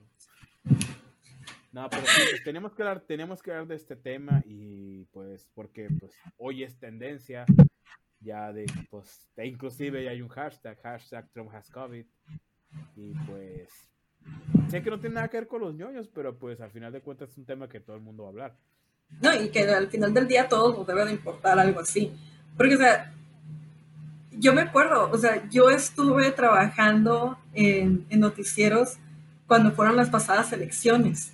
No, pero pues, tenemos que hablar, tenemos que hablar de este tema y pues porque pues hoy es tendencia ya de pues de- inclusive ya hay un hashtag, hashtag Trump has COVID y pues sé que no tiene nada que ver con los ñoños, pero pues al final de cuentas es un tema que todo el mundo va a hablar. No, y que al final del día todos nos debe de importar algo así. Porque, o sea, yo me acuerdo, o sea, yo estuve trabajando en, en noticieros cuando fueron las pasadas elecciones.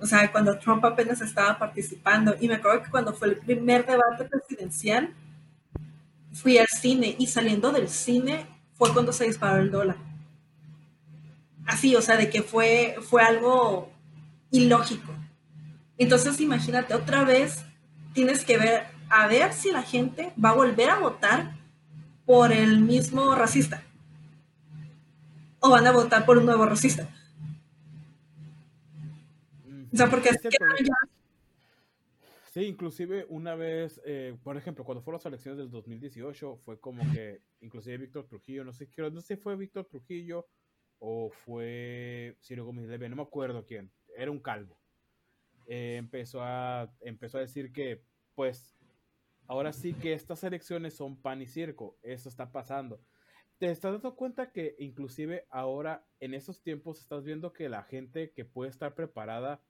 O sea, cuando Trump apenas estaba participando. Y me acuerdo que cuando fue el primer debate presidencial, fui al cine y saliendo del cine fue cuando se disparó el dólar. Así, o sea, de que fue, fue algo ilógico. Entonces, imagínate, otra vez tienes que ver, a ver si la gente va a volver a votar por el mismo racista. O van a votar por un nuevo racista. O sea, porque es que ya- Sí, inclusive una vez, eh, por ejemplo, cuando fueron las elecciones del 2018, fue como que, inclusive Víctor Trujillo, no sé, no sé si fue Víctor Trujillo o fue Ciro Gómez Leiva, no me acuerdo quién, era un calvo. Eh, empezó, a, empezó a decir que, pues, ahora sí que estas elecciones son pan y circo, eso está pasando. ¿Te estás dando cuenta que inclusive ahora, en estos tiempos, estás viendo que la gente que puede estar preparada,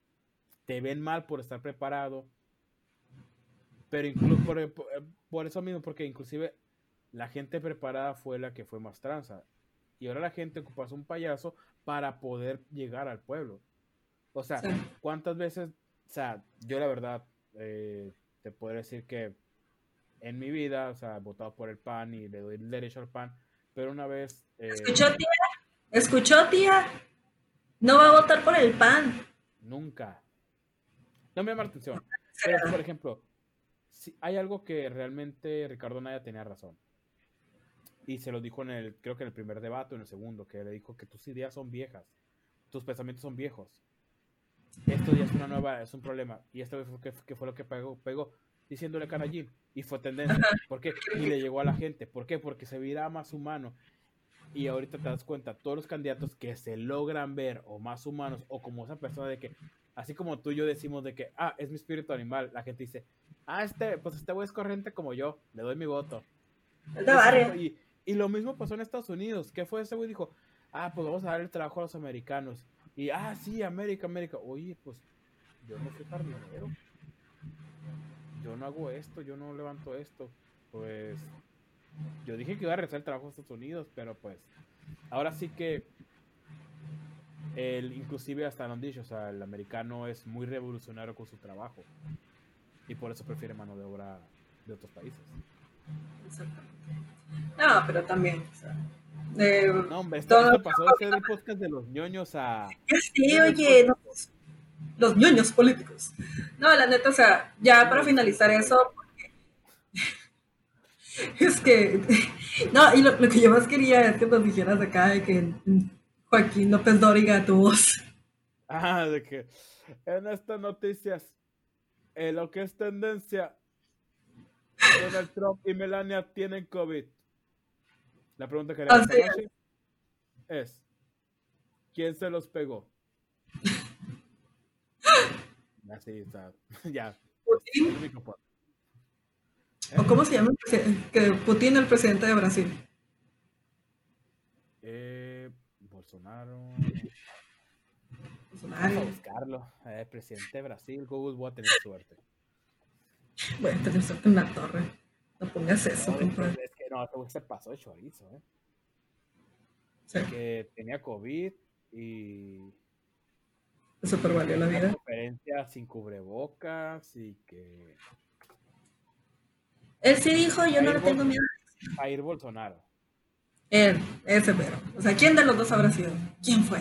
te ven mal por estar preparado? Pero incluso por, por- por eso mismo, porque inclusive la gente preparada fue la que fue más tranza. Y ahora la gente ocupa un payaso para poder llegar al pueblo. O sea. ¿cuántas veces? O sea, yo la verdad eh, te puedo decir que en mi vida, o sea, he votado por el PAN y le doy el derecho al PAN, pero una vez... eh, ¿Escuchó, tía? ¿Escuchó, tía? No va a votar por el PAN. Nunca. No me llama la atención. Pero, por ejemplo, si hay algo que realmente Ricardo Naya tenía razón. Y se lo dijo en el, creo que en el primer debate o en el segundo, que le dijo que tus ideas son viejas, tus pensamientos son viejos. Esto ya es una nueva, es un problema. Y vez fue que, que fue lo que pegó, pegó diciéndole canallín. Y fue tendencia. ¿Por qué? Y le llegó a la gente. ¿Por qué? Porque se verá más humano. Y ahorita te das cuenta, todos los candidatos que se logran ver o más humanos o como esa persona de que, así como tú y yo decimos de que, ah, es mi espíritu animal, la gente dice, ah, este, pues este güey es corriente como yo, le doy mi voto. Y, y lo mismo pasó en Estados Unidos. ¿Qué fue ese güey? Dijo, ah, pues vamos a dar el trabajo a los americanos. Y, ah, sí, América, América. Oye, pues yo no soy jardinero. Yo no hago esto, yo no levanto esto. Pues yo dije que iba a regresar el trabajo a Estados Unidos, pero pues ahora sí que el, inclusive hasta lo han dicho, o sea, el americano es muy revolucionario con su trabajo. Y por eso prefiere mano de obra de otros países. Exactamente. No, pero también, eh, No, hombre, esto, Todo- esto pasó de ser el podcast de los ñoños a. ya sí, oye, no, los ñoños políticos. No, la neta, o sea, ya para finalizar eso, porque- es que, no, y lo, lo que yo más quería es que nos dijeras acá de que Joaquín López Dóriga, tu voz. Ah, de que en estas noticias, eh, lo que es tendencia, Donald Trump y Melania tienen COVID. La pregunta que esta Así es. ¿quién se los pegó? Así está, ya. Putin, o cómo se llama que Putin, el presidente de Brasil. Eh, Bolsonaro. Vamos a Bolsonaro. buscarlo. Eh, presidente de Brasil, Google, voy a tener suerte. Voy a tener suerte en la torre. No pongas eso, No, no, ese güey se pasó de chorizo, ¿eh? Sí, Que tenía COVID y super valió la vida. conferencia sin cubrebocas y que Él sí dijo, yo no le tengo miedo. a ir Bolsonaro. Él, ese pero. O sea, ¿quién de los dos habrá sido? ¿Quién fue?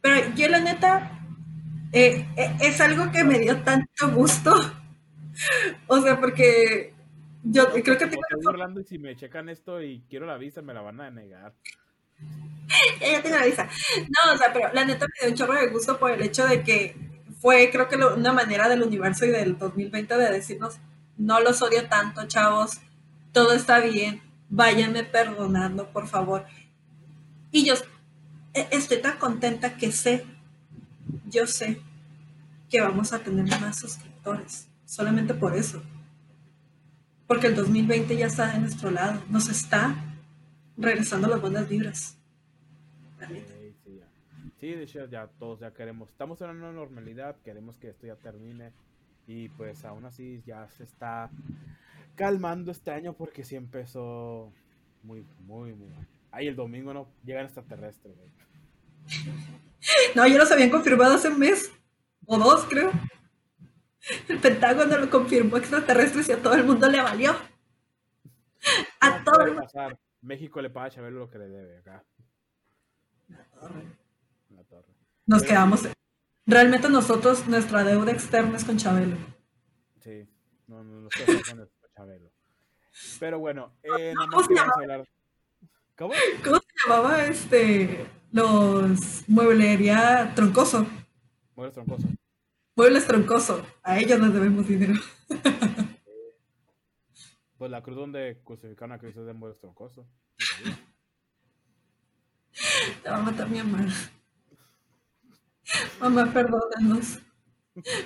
Pero yo la neta, eh, eh, es algo que me dio tanto gusto. O sea, porque yo No, creo que tengo estoy Orlando y si me checan esto y quiero la visa me la van a negar. ya, ya tengo la visa. No, o sea, pero la neta me dio un chorro de gusto por el hecho de que fue creo que una manera del universo y del 2020 de decirnos, no los odio tanto, chavos, todo está bien, váyanme perdonando, por favor. Y yo e, estoy tan contenta que sé, yo sé que vamos a tener más suscriptores, solamente por eso. Porque el 2020 ya está de nuestro lado, nos está regresando las buenas vibras. Sí, de hecho ya todos ya queremos, estamos en una normalidad, queremos que esto ya termine y pues aún así ya se está calmando este año porque sí empezó muy, muy, muy. Ahí el domingo no llegan extraterrestres, No, ya los habían confirmado hace un mes o dos, creo. El Pentágono lo confirmó extraterrestres y a todo el mundo le valió. A todo el mundo. México le paga a Chabelo lo que le debe acá. La torre. La torre. Nos quedamos. Realmente nosotros, nuestra deuda externa es con Chabelo. Sí, no, no, no, con Chabelo. Pero bueno, eh, ¿Cómo, se hablar... ¿Cómo? ¿Cómo se llamaba este los mueblería troncoso? Muebles troncoso. Muebles troncoso. A ellos nos debemos dinero. Pues la cruz donde crucificaron a Cristo es de Muebles troncoso. Te va a matar mi mamá. Mamá, perdónanos.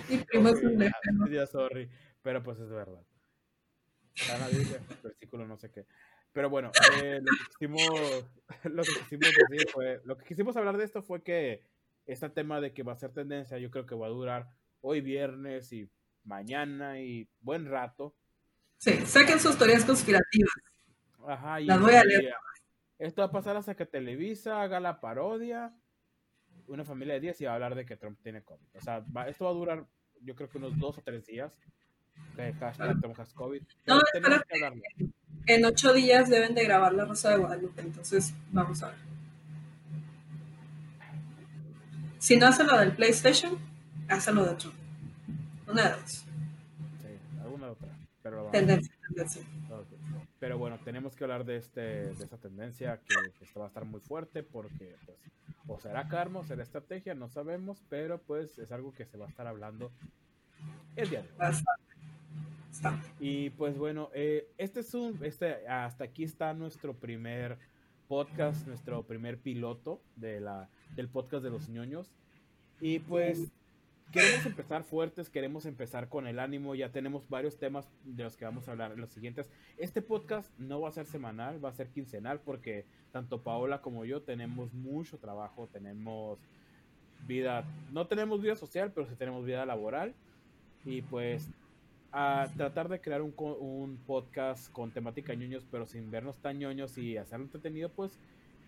Mi primo es un Ya, sorry, pero pues es verdad. La Biblia, versículo no sé qué. Pero bueno, eh, lo, que quisimos, lo que quisimos decir fue, lo que quisimos hablar de esto fue que este tema de que va a ser tendencia, yo creo que va a durar hoy viernes y mañana y buen rato. Sí, saquen sus teorías conspirativas. Ajá, y Las voy a leer. Esto va a pasar hasta que Televisa haga la parodia, una familia de días y va a hablar de que Trump tiene COVID. O sea, esto va a durar, yo creo que unos dos o tres días. Que hashtag COVID. No, en ocho días deben de grabar La Rosa de Guadalupe, entonces vamos a ver. Si no hace lo del PlayStation, lo de otro. Una de dos. Sí, alguna otra. Pero tendencia, tendencia. Pero bueno, tenemos que hablar de, este, de esta tendencia que, que va a estar muy fuerte porque pues, o será karma o será estrategia, no sabemos, pero pues es algo que se va a estar hablando el día de hoy. Y pues bueno, eh, este es un, este, hasta aquí está nuestro primer podcast, nuestro primer piloto de la, del podcast de los ñoños. Y pues queremos empezar fuertes, queremos empezar con el ánimo, ya tenemos varios temas de los que vamos a hablar en los siguientes. Este podcast no va a ser semanal, va a ser quincenal porque tanto Paola como yo tenemos mucho trabajo, tenemos vida, no tenemos vida social, pero sí tenemos vida laboral. Y pues a tratar de crear un, un podcast con temática ñoños, pero sin vernos tan ñoños y hacerlo entretenido, pues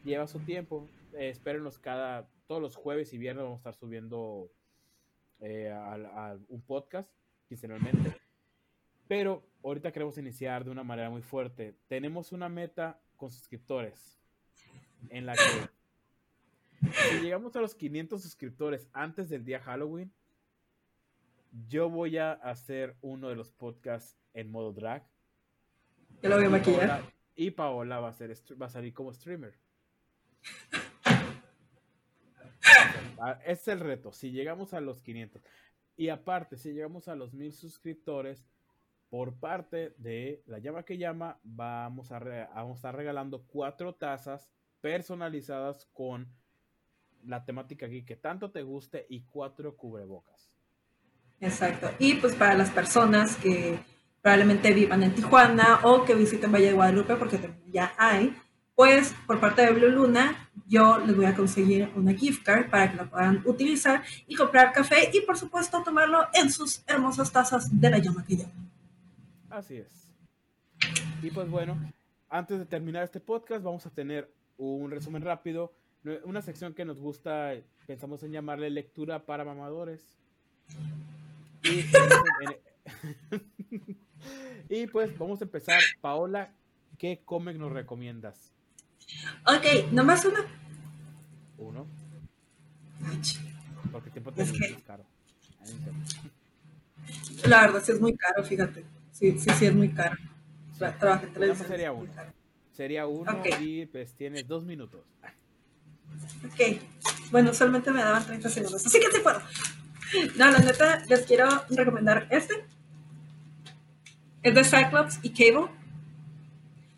lleva su tiempo. Eh, espérenos cada, todos los jueves y viernes vamos a estar subiendo eh, a, un podcast quincenalmente. Pero ahorita queremos iniciar de una manera muy fuerte. Tenemos una meta con suscriptores en la que si llegamos a los 500 suscriptores antes del día Halloween, yo voy a hacer uno de los podcasts en modo drag. Yo lo voy a maquillar. y Paola va a, ser, va a salir como streamer. Ah, es el reto. Si llegamos a los 500. Y aparte, si llegamos a los 1000 suscriptores, por parte de La Llama que Llama, vamos a, vamos a estar regalando cuatro tazas personalizadas con la temática que tanto te guste y cuatro cubrebocas. Exacto. Y pues para las personas que probablemente vivan en Tijuana o que visiten Valle de Guadalupe, porque ya hay, pues por parte de Blue Luna, yo les voy a conseguir una gift card para que la puedan utilizar y comprar café y por supuesto tomarlo en sus hermosas tazas de la llama que. Así es. Y pues bueno, antes de terminar este podcast, vamos a tener un resumen rápido, una sección que nos gusta, pensamos en llamarle lectura para mamadores. Y, pues vamos a empezar. Paola, ¿qué cómic nos recomiendas? Ok, nomás uno. Uno. Porque tiempo te es, caro. La verdad sí es muy caro, fíjate. Sí, sí, sí es muy caro. Trabaja en televisión. Sería uno. Sería uno y pues tienes dos minutos. Ok. Bueno, solamente me daban 30 segundos, así que te puedo. No, la neta, les quiero recomendar este. Es de Cyclops y Cable.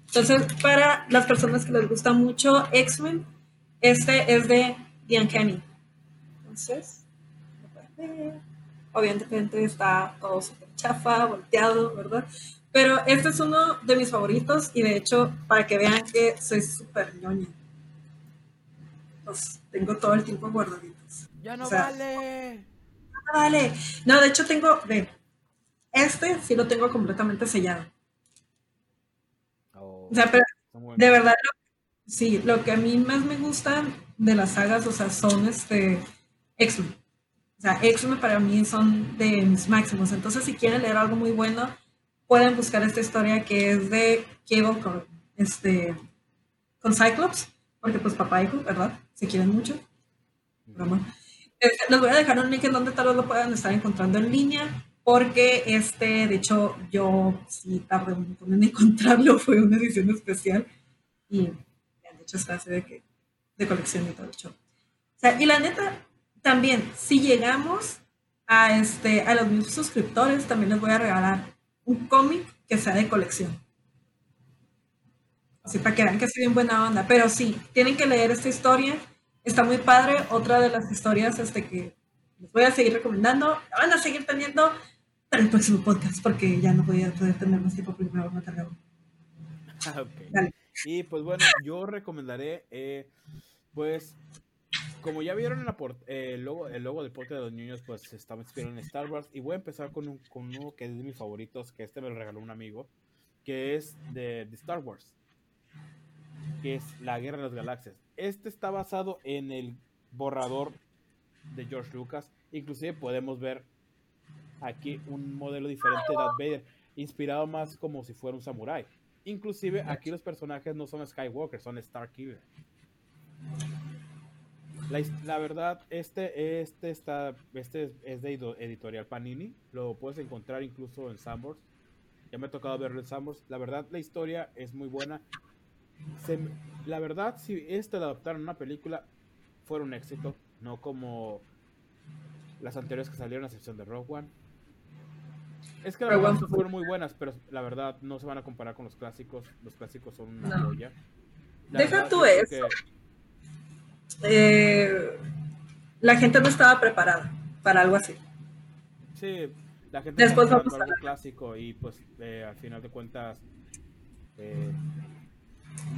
Entonces, para las personas que les gusta mucho X-Men, este es de The Uncanny. Entonces, obviamente está todo súper chafa, volteado, ¿verdad? Pero este es uno de mis favoritos y de hecho, para que vean que soy súper ñoña. Los tengo todo el tiempo guardaditos. Ya no vale. No vale. No, de hecho tengo, ve, este sí lo tengo completamente sellado. O sea, pero de verdad, sí, lo que a mí más me gusta de las sagas, o sea, son este X-Men. O sea, X-Men para mí son de mis máximos. Entonces, si quieren leer algo muy bueno, pueden buscar esta historia que es de Cable con, este, con Cyclops, porque pues papá y hijo, ¿verdad? Se quieren mucho. Este, les voy a dejar un link en donde tal vez lo puedan estar encontrando en línea, porque este, de hecho, yo sí tardé un montón en encontrarlo, fue una edición especial y de hecho es así de, que, de colección y todo el show. O sea, y la neta, también, si llegamos a, este, a los mil suscriptores, también les voy a regalar un cómic que sea de colección. Así para que vean que soy bien buena onda. Pero sí, tienen que leer esta historia. Está muy padre. Otra de las historias este, que les voy a seguir recomendando. Van a seguir teniendo para el próximo podcast porque ya no voy a poder tener más tiempo primero me cargaba. okay. Y pues bueno, yo recomendaré, eh, pues como ya vieron en la eh, el, logo, el logo del porte de los niños, pues estaba inspirado en Star Wars. Y voy a empezar con, un, con uno que es de mis favoritos, que este me lo regaló un amigo, que es de, de Star Wars, que es La Guerra de las Galaxias. Este está basado en el borrador de George Lucas. Inclusive podemos ver aquí un modelo diferente de Darth Vader, inspirado más como si fuera un samurái. Inclusive aquí los personajes no son Skywalker, son Starkiller. La, verdad, este, este está, este es de editorial Panini. Lo puedes encontrar incluso en Sambors. Ya me ha tocado verlo en Sambors. La verdad, la historia es muy buena. la verdad, si este de adaptaron una película, fuera un éxito. No como las anteriores que salieron, a excepción de Rogue One. Es que la verdad fueron muy buenas, pero la verdad no se van a comparar con los clásicos. Los clásicos son una joya. Deja tú eso. Eh, la gente no estaba preparada para algo así. Sí, la gente Después vamos a algo clásico y pues eh, al final de cuentas eh,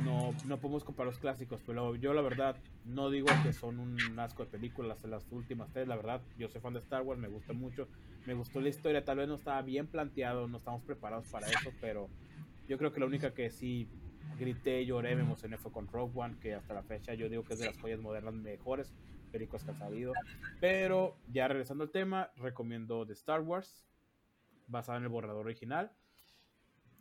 no, no podemos comparar los clásicos, pero yo la verdad no digo que son un asco de películas las últimas tres, la verdad, yo soy fan de Star Wars, me gusta mucho, me gustó la historia, tal vez no estaba bien planteado, no estamos preparados para eso, pero yo creo que la única que sí grité, lloré, me emocioné fue con Rogue One, que hasta la fecha yo digo que es de las joyas modernas mejores películas que han salido. Pero ya regresando al tema, recomiendo The Star Wars, basado en el borrador original.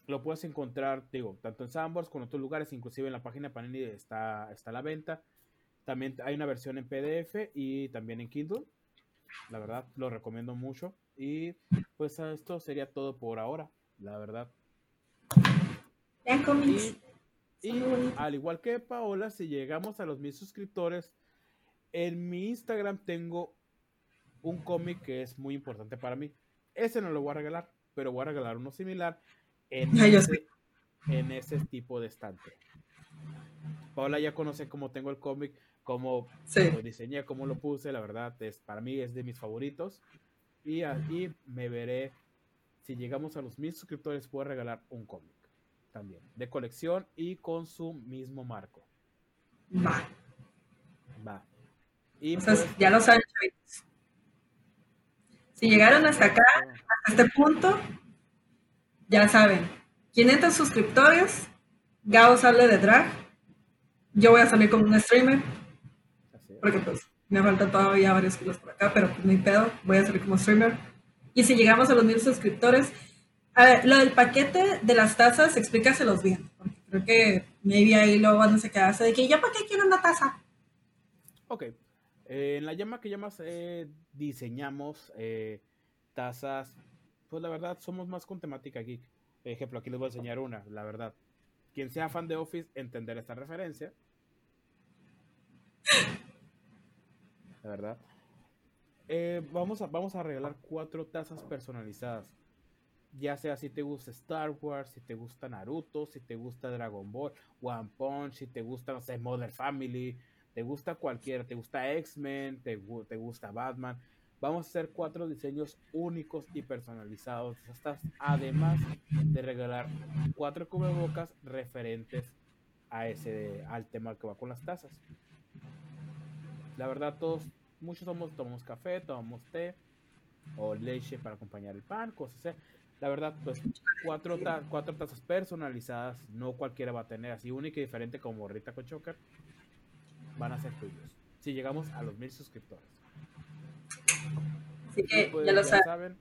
Lo puedes encontrar, digo, tanto en Sandbox como en otros lugares, inclusive en la página Panini está, está a la venta. También hay una versión en PDF y también en Kindle. La verdad, lo recomiendo mucho. Y pues esto sería todo por ahora, la verdad. Y al igual que Paola, si llegamos a los mil suscriptores, en mi Instagram tengo un cómic que es muy importante para mí. Ese no lo voy a regalar, pero voy a regalar uno similar en, ese, en ese tipo de estante. Paola ya conoce cómo tengo el cómic, cómo lo diseñé, cómo lo puse. La verdad, es, para mí es de mis favoritos. Y aquí me veré. Si llegamos a los mil suscriptores, a regalar un cómic también, de colección y con su mismo marco. Va. Va. Y pues, ya lo saben, Si llegaron hasta acá, hasta este punto, ya saben, 500 suscriptores, Gao sale de drag, yo voy a salir como un streamer, porque pues me faltan todavía varios kilos por acá, pero pues ni pedo, voy a salir como streamer. Y si llegamos a los mil suscriptores, a ver, lo del paquete de las tazas, explícaselos bien, porque creo que maybe ahí luego van a se quedarse de que ya para qué quiero una taza. Ok. Eh, en la llama que llamas eh, diseñamos eh, tazas, pues la verdad somos más con temática geek. ejemplo, aquí les voy a enseñar una, la verdad. Quien sea fan de Office, entender esta referencia. La verdad. eh, vamos, a, vamos a regalar cuatro tazas personalizadas. Ya sea si te gusta Star Wars, si te gusta Naruto, si te gusta Dragon Ball, One Punch, si te gusta, no sé, Mother Family, te gusta cualquiera, te gusta X-Men, te, te gusta Batman. Vamos a hacer cuatro diseños únicos y personalizados. Además de regalar cuatro cubrebocas referentes a ese, al tema que va con las tazas. La verdad, todos, muchos somos, tomamos café, tomamos té o leche para acompañar el pan, cosas así. La verdad, pues cuatro, cuatro tazas personalizadas, no cualquiera va a tener, así única y diferente como Rita con Choker, van a ser tuyos. Si llegamos a los mil suscriptores. Así que pues, ya lo saben.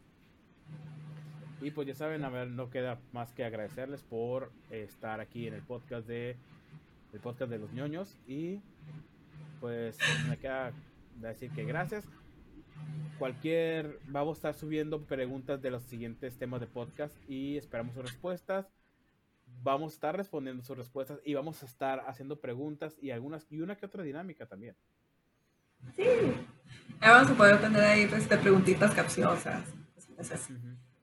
Y pues ya saben, a ver, no queda más que agradecerles por estar aquí en el podcast de el podcast de los ñoños y pues me queda decir que gracias. Cualquier, vamos a estar subiendo preguntas de los siguientes temas de podcast y esperamos sus respuestas. Vamos a estar respondiendo sus respuestas y vamos a estar haciendo preguntas y algunas y una que otra dinámica también. Sí, vamos a poder tener ahí pues, preguntitas capciosas.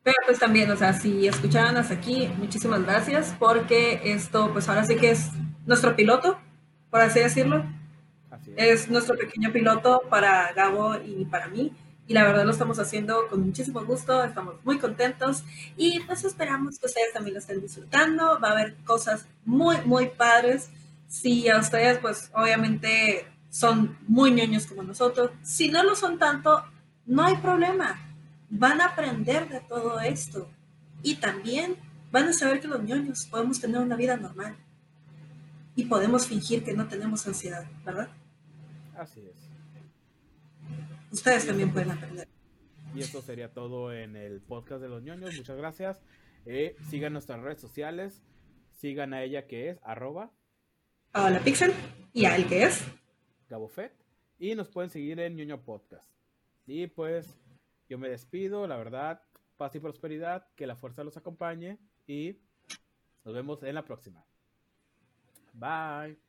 Pero pues también, o sea, si escucharon hasta aquí, muchísimas gracias porque esto pues ahora sí que es nuestro piloto, por así decirlo. es. nuestro pequeño piloto para Gabo y para mí. Y la verdad lo estamos haciendo con muchísimo gusto, estamos muy contentos y pues esperamos que ustedes también lo estén disfrutando. Va a haber cosas muy, muy padres. Si a ustedes pues obviamente son muy ñoños como nosotros, si no lo son tanto, no hay problema. Van a aprender de todo esto y también van a saber que los ñoños podemos tener una vida normal y podemos fingir que no tenemos ansiedad, ¿verdad? Así es. Ustedes también pueden aprender. Y esto sería todo en el podcast de los ñoños. Muchas gracias. Eh, sigan nuestras redes sociales. Sigan a ella que es arroba. A la Pixel. Y a él que es. Gabofet. Y nos pueden seguir en ñoño podcast. Y pues yo me despido. La verdad, paz y prosperidad. Que la fuerza los acompañe. Y nos vemos en la próxima. Bye.